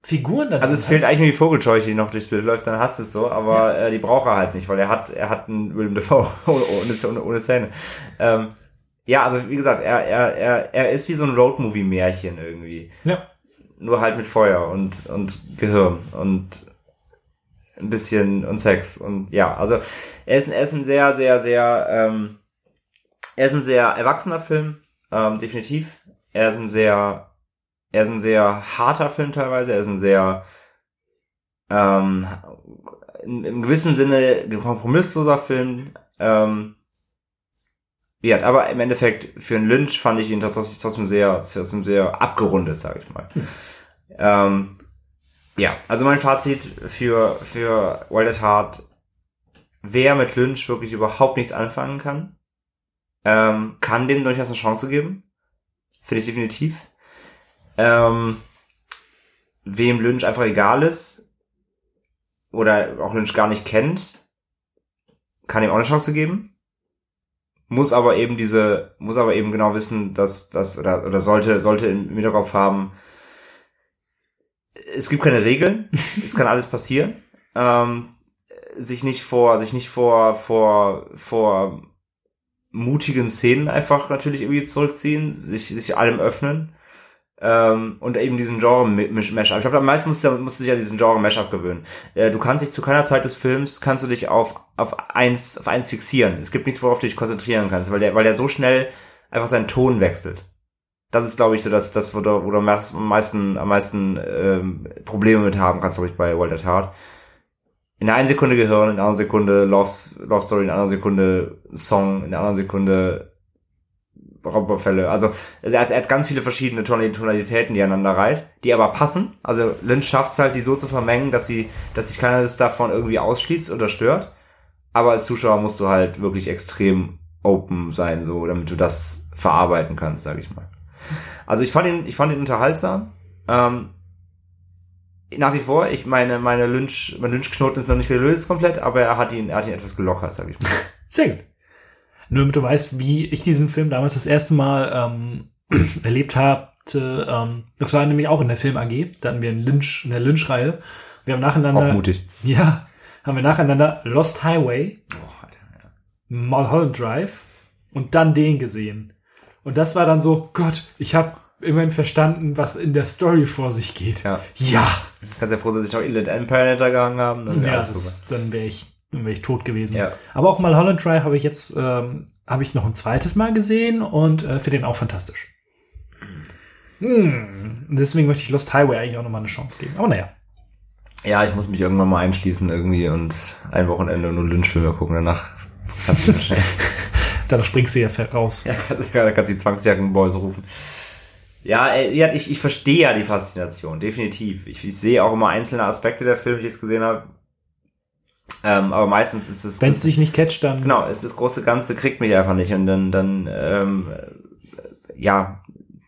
Figuren da Also es fehlt hast. eigentlich nur die Vogelscheuche, die noch durchs Bild läuft, dann hast du es so, aber äh, die braucht er halt nicht, weil er hat, er hat einen William Dafoe <laughs> ohne, ohne, ohne Zähne. Ähm, ja, also wie gesagt, er, er, er, er ist wie so ein Roadmovie-Märchen irgendwie. Ja. Nur halt mit Feuer und, und Gehirn und ein bisschen und Sex und ja, also er ist, er ist ein sehr, sehr, sehr, ähm, er ist ein sehr erwachsener Film, ähm, definitiv. Er ist ein sehr, er ist ein sehr harter Film teilweise, er ist ein sehr, ähm, in, im gewissen Sinne kompromissloser Film, ähm, ja, aber im Endeffekt für einen Lynch fand ich ihn trotzdem, trotzdem sehr, trotzdem sehr abgerundet, sage ich mal. Ähm, ja, also mein Fazit für, für Wild at Heart, wer mit Lynch wirklich überhaupt nichts anfangen kann, ähm, kann dem durchaus eine Chance geben. Finde ich definitiv. Ähm, wem Lynch einfach egal ist oder auch Lynch gar nicht kennt, kann ihm auch eine Chance geben. Muss aber eben diese, muss aber eben genau wissen, dass das oder oder sollte sollte im Hinterkopf haben, es gibt keine Regeln, <laughs> es kann alles passieren. Ähm, sich nicht vor, sich nicht vor vor vor mutigen Szenen einfach natürlich irgendwie zurückziehen, sich sich allem öffnen ähm, und eben diesen Genre-Mashup. Ich glaube, am meisten musst du, musst du dich ja diesen Genre-Mashup gewöhnen. Äh, du kannst dich zu keiner Zeit des Films, kannst du dich auf, auf eins, auf eins fixieren. Es gibt nichts, worauf du dich konzentrieren kannst, weil der, weil der so schnell einfach seinen Ton wechselt. Das ist, glaube ich, so das, das wo du, wo du am meisten, am meisten ähm, Probleme mit haben kannst, glaube ich, bei Wild at Heart. In der einen Sekunde Gehirn, in der anderen Sekunde Love, Love Story, in der anderen Sekunde Song, in der anderen Sekunde Raubüberfälle. Also er hat, er hat ganz viele verschiedene Tonal- Tonalitäten, die aneinander reiht, die aber passen. Also Lynch schafft es halt, die so zu vermengen, dass sie, dass sich keiner davon irgendwie ausschließt oder stört. Aber als Zuschauer musst du halt wirklich extrem open sein, so, damit du das verarbeiten kannst, sag ich mal. Also ich fand ihn, ich fand ihn unterhaltsam. Ähm, nach wie vor, ich meine, meine Lynch, mein Lynch-Knoten ist noch nicht gelöst komplett, aber er hat ihn, er hat ihn etwas gelockert, sag ich mal. Sehr gut. Nur damit du weißt, wie ich diesen Film damals das erste Mal ähm, <clears throat> erlebt hatte. Ähm, das war nämlich auch in der Film AG. Da hatten wir einen Lynch, in der Lynch-Reihe. Wir haben nacheinander. Auch mutig. Ja, haben wir nacheinander Lost Highway, Oh, Alter, ja. Mulholland Drive und dann den gesehen. Und das war dann so, Gott, ich habe immerhin verstanden, was in der Story vor sich geht. Ja. Ja, Kannst ja froh sein, dass sich auch Inland Empire hintergegangen haben. Dann wär ja das, dann wäre ich, dann wär ich tot gewesen. Ja. Aber auch Mulholland Drive habe ich jetzt, ähm, habe ich noch ein zweites Mal gesehen und äh, finde den auch fantastisch. Hm. Deswegen möchte ich Lost Highway eigentlich auch nochmal eine Chance geben. Aber naja. Ja, ich muss mich irgendwann mal einschließen irgendwie und ein Wochenende nur Lynchfilme gucken. Danach kannst du schnell. <laughs> Danach springst du ja raus. ja, da kannst du die Zwangsjackenboys rufen. Ja, ja, ich, ich verstehe ja die Faszination, definitiv. Ich, ich sehe auch immer einzelne Aspekte der Filme, die ich jetzt gesehen habe. Ähm, aber meistens ist es. Wenn es dich nicht catcht, dann Genau, es das große Ganze kriegt mich einfach nicht und dann, dann ähm, ja,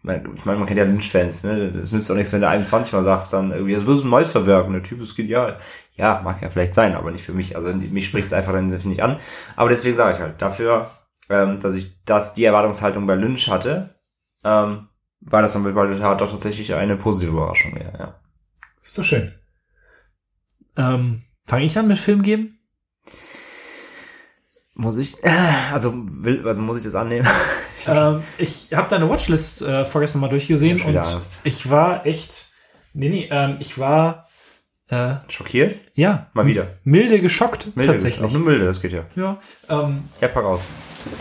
man- ich meine, man kennt ja Lynch-Fans, ne? Das nützt auch nichts, wenn du 21 mal sagst, dann irgendwie, das ist ein Meisterwerk und der Typ ist genial. Ja, mag ja vielleicht sein, aber nicht für mich. Also mich spricht es einfach dann nicht an. Aber deswegen sage ich halt, dafür, ähm, dass ich das die Erwartungshaltung bei Lynch hatte, ähm, war das dann bei Wild Heart doch tatsächlich eine positive Überraschung, ja, ja. ist doch schön. Ähm, Fange ich an mit Film geben? Muss ich, also will, also muss ich das annehmen? <laughs> Ähm, ich habe deine Watchlist äh, vorgestern mal durchgesehen Ich und Angst. ich war echt, nee, nee, ähm, ich war, äh, schockiert? ja, Mal wieder. milde geschockt Milde, tatsächlich. Auch eine milde, das geht ja. Ja, ähm, Ja, pack aus.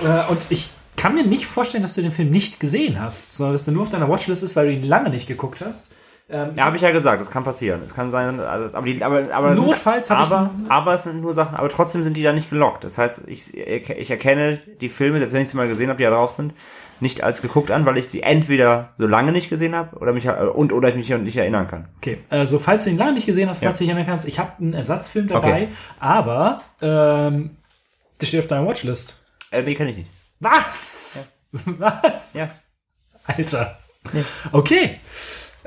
Äh, und ich kann mir nicht vorstellen, dass du den Film nicht gesehen hast, sondern dass der nur auf deiner Watchlist ist, weil du ihn lange nicht geguckt hast. Ähm, Ja, habe ich ja gesagt, das kann passieren. Es kann sein, also, aber die, aber, aber das Notfalls sind, ich aber, es sind nur Sachen, aber trotzdem sind die da nicht gelockt. Das heißt, ich, ich erkenne die Filme, selbst wenn ich sie mal gesehen habe, die da drauf sind, nicht als geguckt an, weil ich sie entweder so lange nicht gesehen habe oder mich und oder ich mich nicht erinnern kann. Okay, also falls du ihn lange nicht gesehen hast, falls Ja. du dich erinnern kannst, ich habe einen Ersatzfilm dabei, Okay. aber ähm, der steht auf deiner Watchlist. Äh, die kenne ich nicht. Was? Was? Ja. Alter. Okay.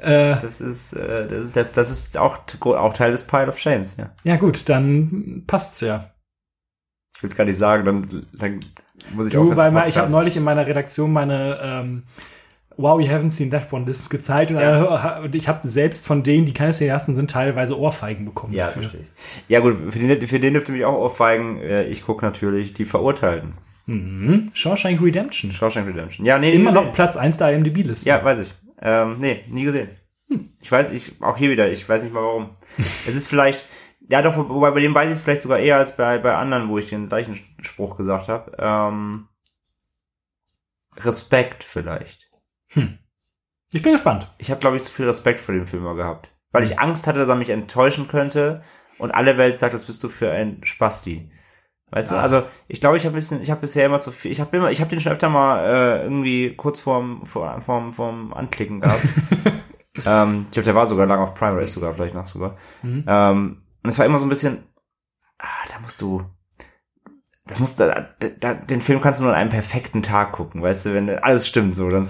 Äh, Das ist, äh, das ist, der, das ist auch, auch Teil des Pile of Shames, ja. ja gut, dann passt's ja. Ich will es gar nicht sagen, dann, dann muss ich Du, aufhören weil mal, ich habe neulich in meiner Redaktion meine ähm, Wow, you haven't seen that one List gezeigt und, Ja. ich habe selbst von denen, die keine Cineasten sind, teilweise Ohrfeigen bekommen. Ja, dafür. verstehe ich. Ja gut, für den, für den dürfte mich auch aufweigen. Äh, Ich gucke natürlich die Verurteilten. Mhm. Shawshank Redemption. Shawshank Redemption. Ja, nee, Immer gesehen. noch Platz 1 der IMDb-Liste. Ja, weiß ich. Ähm, nee, nie gesehen. Ich weiß, ich, auch hier wieder, ich weiß nicht mal warum. <laughs> es ist vielleicht, ja doch, wobei bei dem weiß ich es vielleicht sogar eher als bei, bei anderen, wo ich den gleichen Spruch gesagt habe. Ähm, Respekt vielleicht. Ich bin gespannt. Ich habe, glaube ich, zu viel Respekt vor dem Film gehabt. Weil ich Angst hatte, dass er mich enttäuschen könnte und alle Welt sagt, das bist du für ein Spasti. Weißt du, Ach. also ich glaube, ich habe bisschen, ich habe bisher immer zu viel, ich habe immer, ich habe den schon öfter mal äh, irgendwie kurz vorm, vor, vorm, vorm Anklicken gehabt. <laughs> ähm, ich glaube, der war sogar lang auf Prime Race sogar, vielleicht noch sogar. Mhm. Ähm, und es war immer so ein bisschen, ah, da musst du, das musst du, da, da, den Film kannst du nur an einem perfekten Tag gucken, weißt du, wenn alles stimmt, so, dann,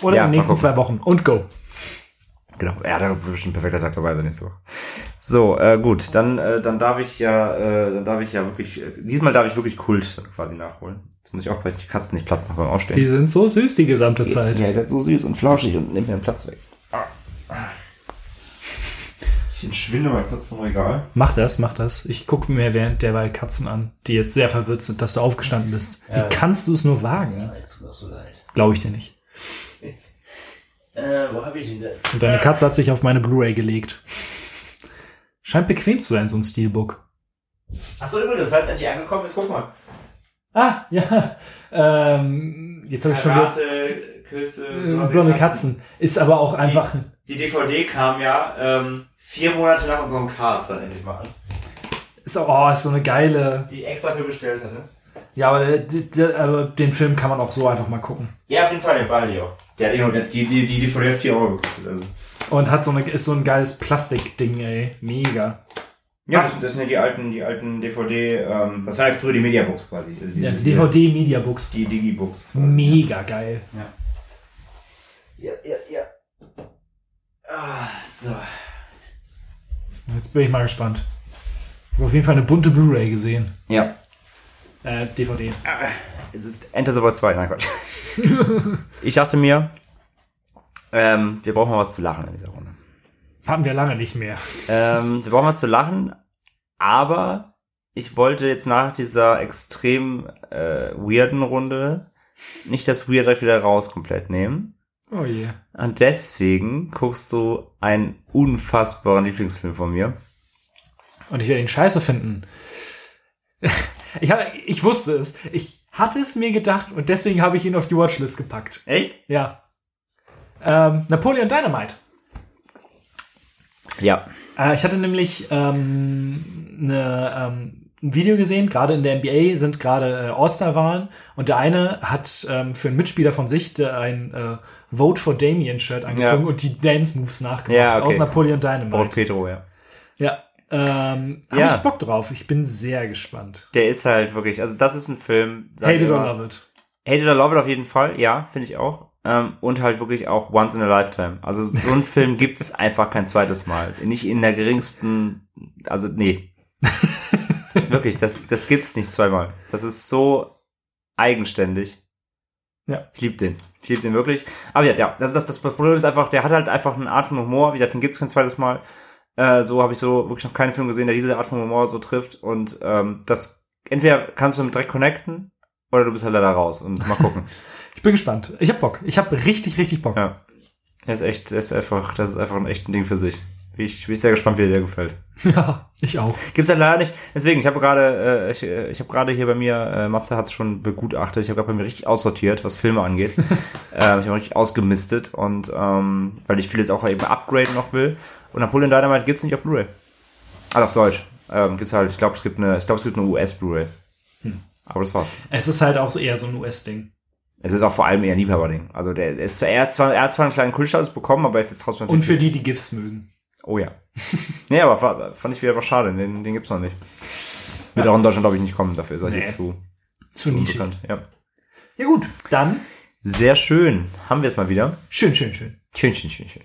Oder Ja, in den nächsten zwei Wochen. Und go. Genau, ja, da wird bestimmt ein perfekter Tag dabei sein, nicht so. So, äh, gut, dann, äh, dann darf ich ja, äh, dann darf ich ja wirklich, äh, diesmal darf ich wirklich Kult quasi nachholen. Jetzt muss ich auch gleich die Katzen nicht platt machen beim Aufstehen. Die sind so süß die gesamte Zeit. Ja, ihr seid so süß und flauschig und nehmt mir den Platz weg. Ich entschwinde mal kurz zum Regal. Mach das, mach das. Ich gucke mir während derweil Katzen an, die jetzt sehr verwirrt sind, dass du aufgestanden bist. Ja. Wie kannst du es nur wagen? es tut mir so leid. Glaube ich dir nicht. Äh, wo habe ich ihn denn? Und deine Katze hat sich auf meine Blu-ray gelegt. Scheint bequem zu sein, so ein Steelbook. Achso, übrigens, weil es endlich angekommen ist, guck mal. Ah, ja. Ähm, jetzt habe ich schon Karate, Küsse, äh, blonde Katzen. Ist aber auch einfach. Die DVD kam ja ähm, vier Monate nach unserem Cast dann endlich mal an. Ist, auch- oh, ist so eine geile. Die ich extra für bestellt hatte. Ja, aber, der, der, der, aber den Film kann man auch so einfach mal gucken. Ja, auf jeden Fall den Balio. Der hat eh der, die, die, die DVD hat 4 Euro gekostet. Also. Und hat so eine, ist so ein geiles Plastikding, ey. Mega. Ja, das, das sind ja die alten, die alten DVD, ähm, das war ja früher die Mediabooks quasi. Also diese, Ja, die diese- DVD Media Books. Die Digibooks. quasi. Mega geil. Ja, ja, ja. Ah, so. Jetzt bin ich mal gespannt. Ich habe auf jeden Fall eine bunte Blu-ray gesehen. Ja. Äh, DVD. Es ist Enter the World 2, nein Gott. <laughs> ich dachte mir, ähm, wir brauchen mal was zu lachen in dieser Runde. Hatten wir lange nicht mehr. Ähm, wir brauchen was zu lachen, aber ich wollte jetzt nach dieser extrem äh, weirden Runde nicht das Weird direkt wieder raus komplett nehmen. Oh je. Und deswegen guckst du einen unfassbaren Lieblingsfilm von mir. Und ich werde ihn scheiße finden. Ich, hab, ich wusste es. Ich hatte es mir gedacht und deswegen habe ich ihn auf die Watchlist gepackt. Echt? Ja. Ähm, Napoleon Dynamite. Ja. Äh, ich hatte nämlich ähm, ne, ähm, ein Video gesehen, gerade in der NBA sind gerade äh, All-Star-Wahlen und der eine hat ähm, für einen Mitspieler von sich ein äh, Vote for Damien-Shirt angezogen Ja. und die Dance-Moves nachgemacht Ja, okay. aus Napoleon Paul Dynamite. Petro, ja. Ja. Ähm, hab Ja. ich Bock drauf. Ich bin sehr gespannt. Der ist halt wirklich, also das ist ein Film. Hate it or love it. Hate it or love it auf jeden Fall, ja, finde ich auch. Ähm, und halt wirklich auch once in a lifetime. Also so einen <laughs> Film gibt es einfach kein zweites Mal. Nicht in der geringsten, also nee. <laughs> wirklich, das, das gibt's nicht zweimal. Das ist so eigenständig. Ja. Ich liebe den. Ich liebe den wirklich. Aber ja, ja, das, das, das Problem ist einfach, der hat halt einfach eine Art von Humor. Wie gesagt, den gibt's kein zweites Mal. Äh, so habe ich so wirklich noch keinen Film gesehen, der diese Art von Humor so trifft. Und ähm, das entweder kannst du damit direkt connecten oder du bist halt leider raus. Und mal gucken. <laughs> Ich bin gespannt. Ich hab Bock. Ich hab richtig, richtig Bock. ja. Er ist echt, er ist einfach, das ist einfach ein echtes Ding für sich. Ich, bin sehr gespannt, wie dir der gefällt. <laughs> Ja, ich auch. Gibt's halt leider nicht. Deswegen, ich habe gerade, äh, ich, äh, ich habe gerade hier bei mir, äh, Matze hat's schon begutachtet. Ich habe gerade bei mir richtig aussortiert, was Filme angeht. <laughs> ähm, ich habe richtig ausgemistet und ähm, weil ich vieles auch eben upgraden noch will. Und Napoleon Dynamite gibt's nicht auf Blu-ray. Also auf Deutsch. Ähm, gibt's halt. Ich glaube, es gibt eine, ich glaube, es gibt eine US Blu-ray. Aber das war's. Es ist halt auch eher so ein US-Ding. Es ist auch vor allem eher ein Liebhaberding. Also der, der ist er, hat zwar, er hat zwar einen kleinen Kultstatus bekommen, aber er ist jetzt trotzdem Und für die, die GIFs mögen. Oh ja. <laughs> nee, aber fa- fand ich wieder was schade. Den, den gibt's noch nicht. Wird auch in Deutschland, glaube ich, nicht kommen. Dafür ist er Nee. hier zu, Zu nischig. unbekannt. Ja. Ja gut, dann Sehr schön. Haben wir es mal wieder. schön, schön, schön. Schön, schön, schön, schön.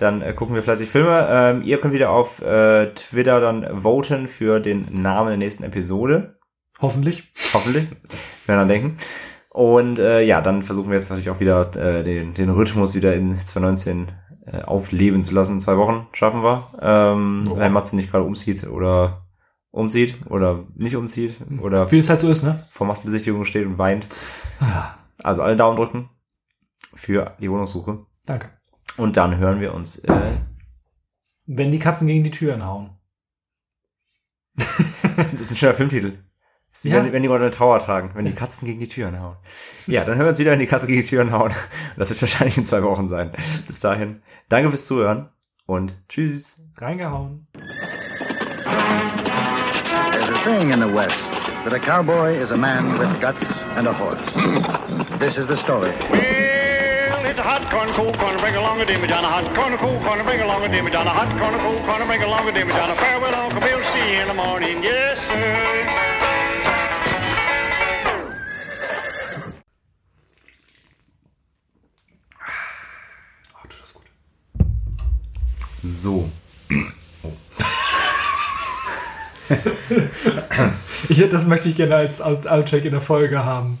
Dann äh, gucken wir fleißig Filme. Ähm, ihr könnt wieder auf äh, Twitter dann voten für den Namen der nächsten Episode. Hoffentlich. Hoffentlich. Werden dann denken. Und äh, ja, dann versuchen wir jetzt natürlich auch wieder äh, den, den Rhythmus wieder in 2019 äh, aufleben zu lassen. Zwei Wochen schaffen wir. Ähm, Ja. Wenn Matze nicht gerade umzieht oder umzieht oder nicht umzieht oder Wie es halt so ist, ne? vor Massenbesichtigung steht und weint. Ah, Also alle Daumen drücken für die Wohnungssuche. danke. Und dann hören wir uns. Äh, Wenn die Katzen gegen die Türen hauen. das ist ein schöner Filmtitel. Das ist wie Ja. wenn, wenn die Leute Trauer tragen, wenn die Katzen gegen die Türen hauen. Ja, dann hören wir uns wieder, wenn die Katzen gegen die Türen hauen. Das wird wahrscheinlich in zwei Wochen sein. Bis dahin, danke fürs Zuhören und tschüss. Reingehauen. There's a saying in the West that a cowboy is a man with guts and a horse. This is the story. A hot corn, cool corn, bring along a dimmy down, a hot corn, cool corn, bring along a dimmy down, a hot corn, cool corn, bring along a dimmy down, a farewell, Uncle Bill, see you in the morning, yes, sir. Oh, tut das gut. So. <laughs> Ich, das möchte ich gerne als Outtake in der Folge haben.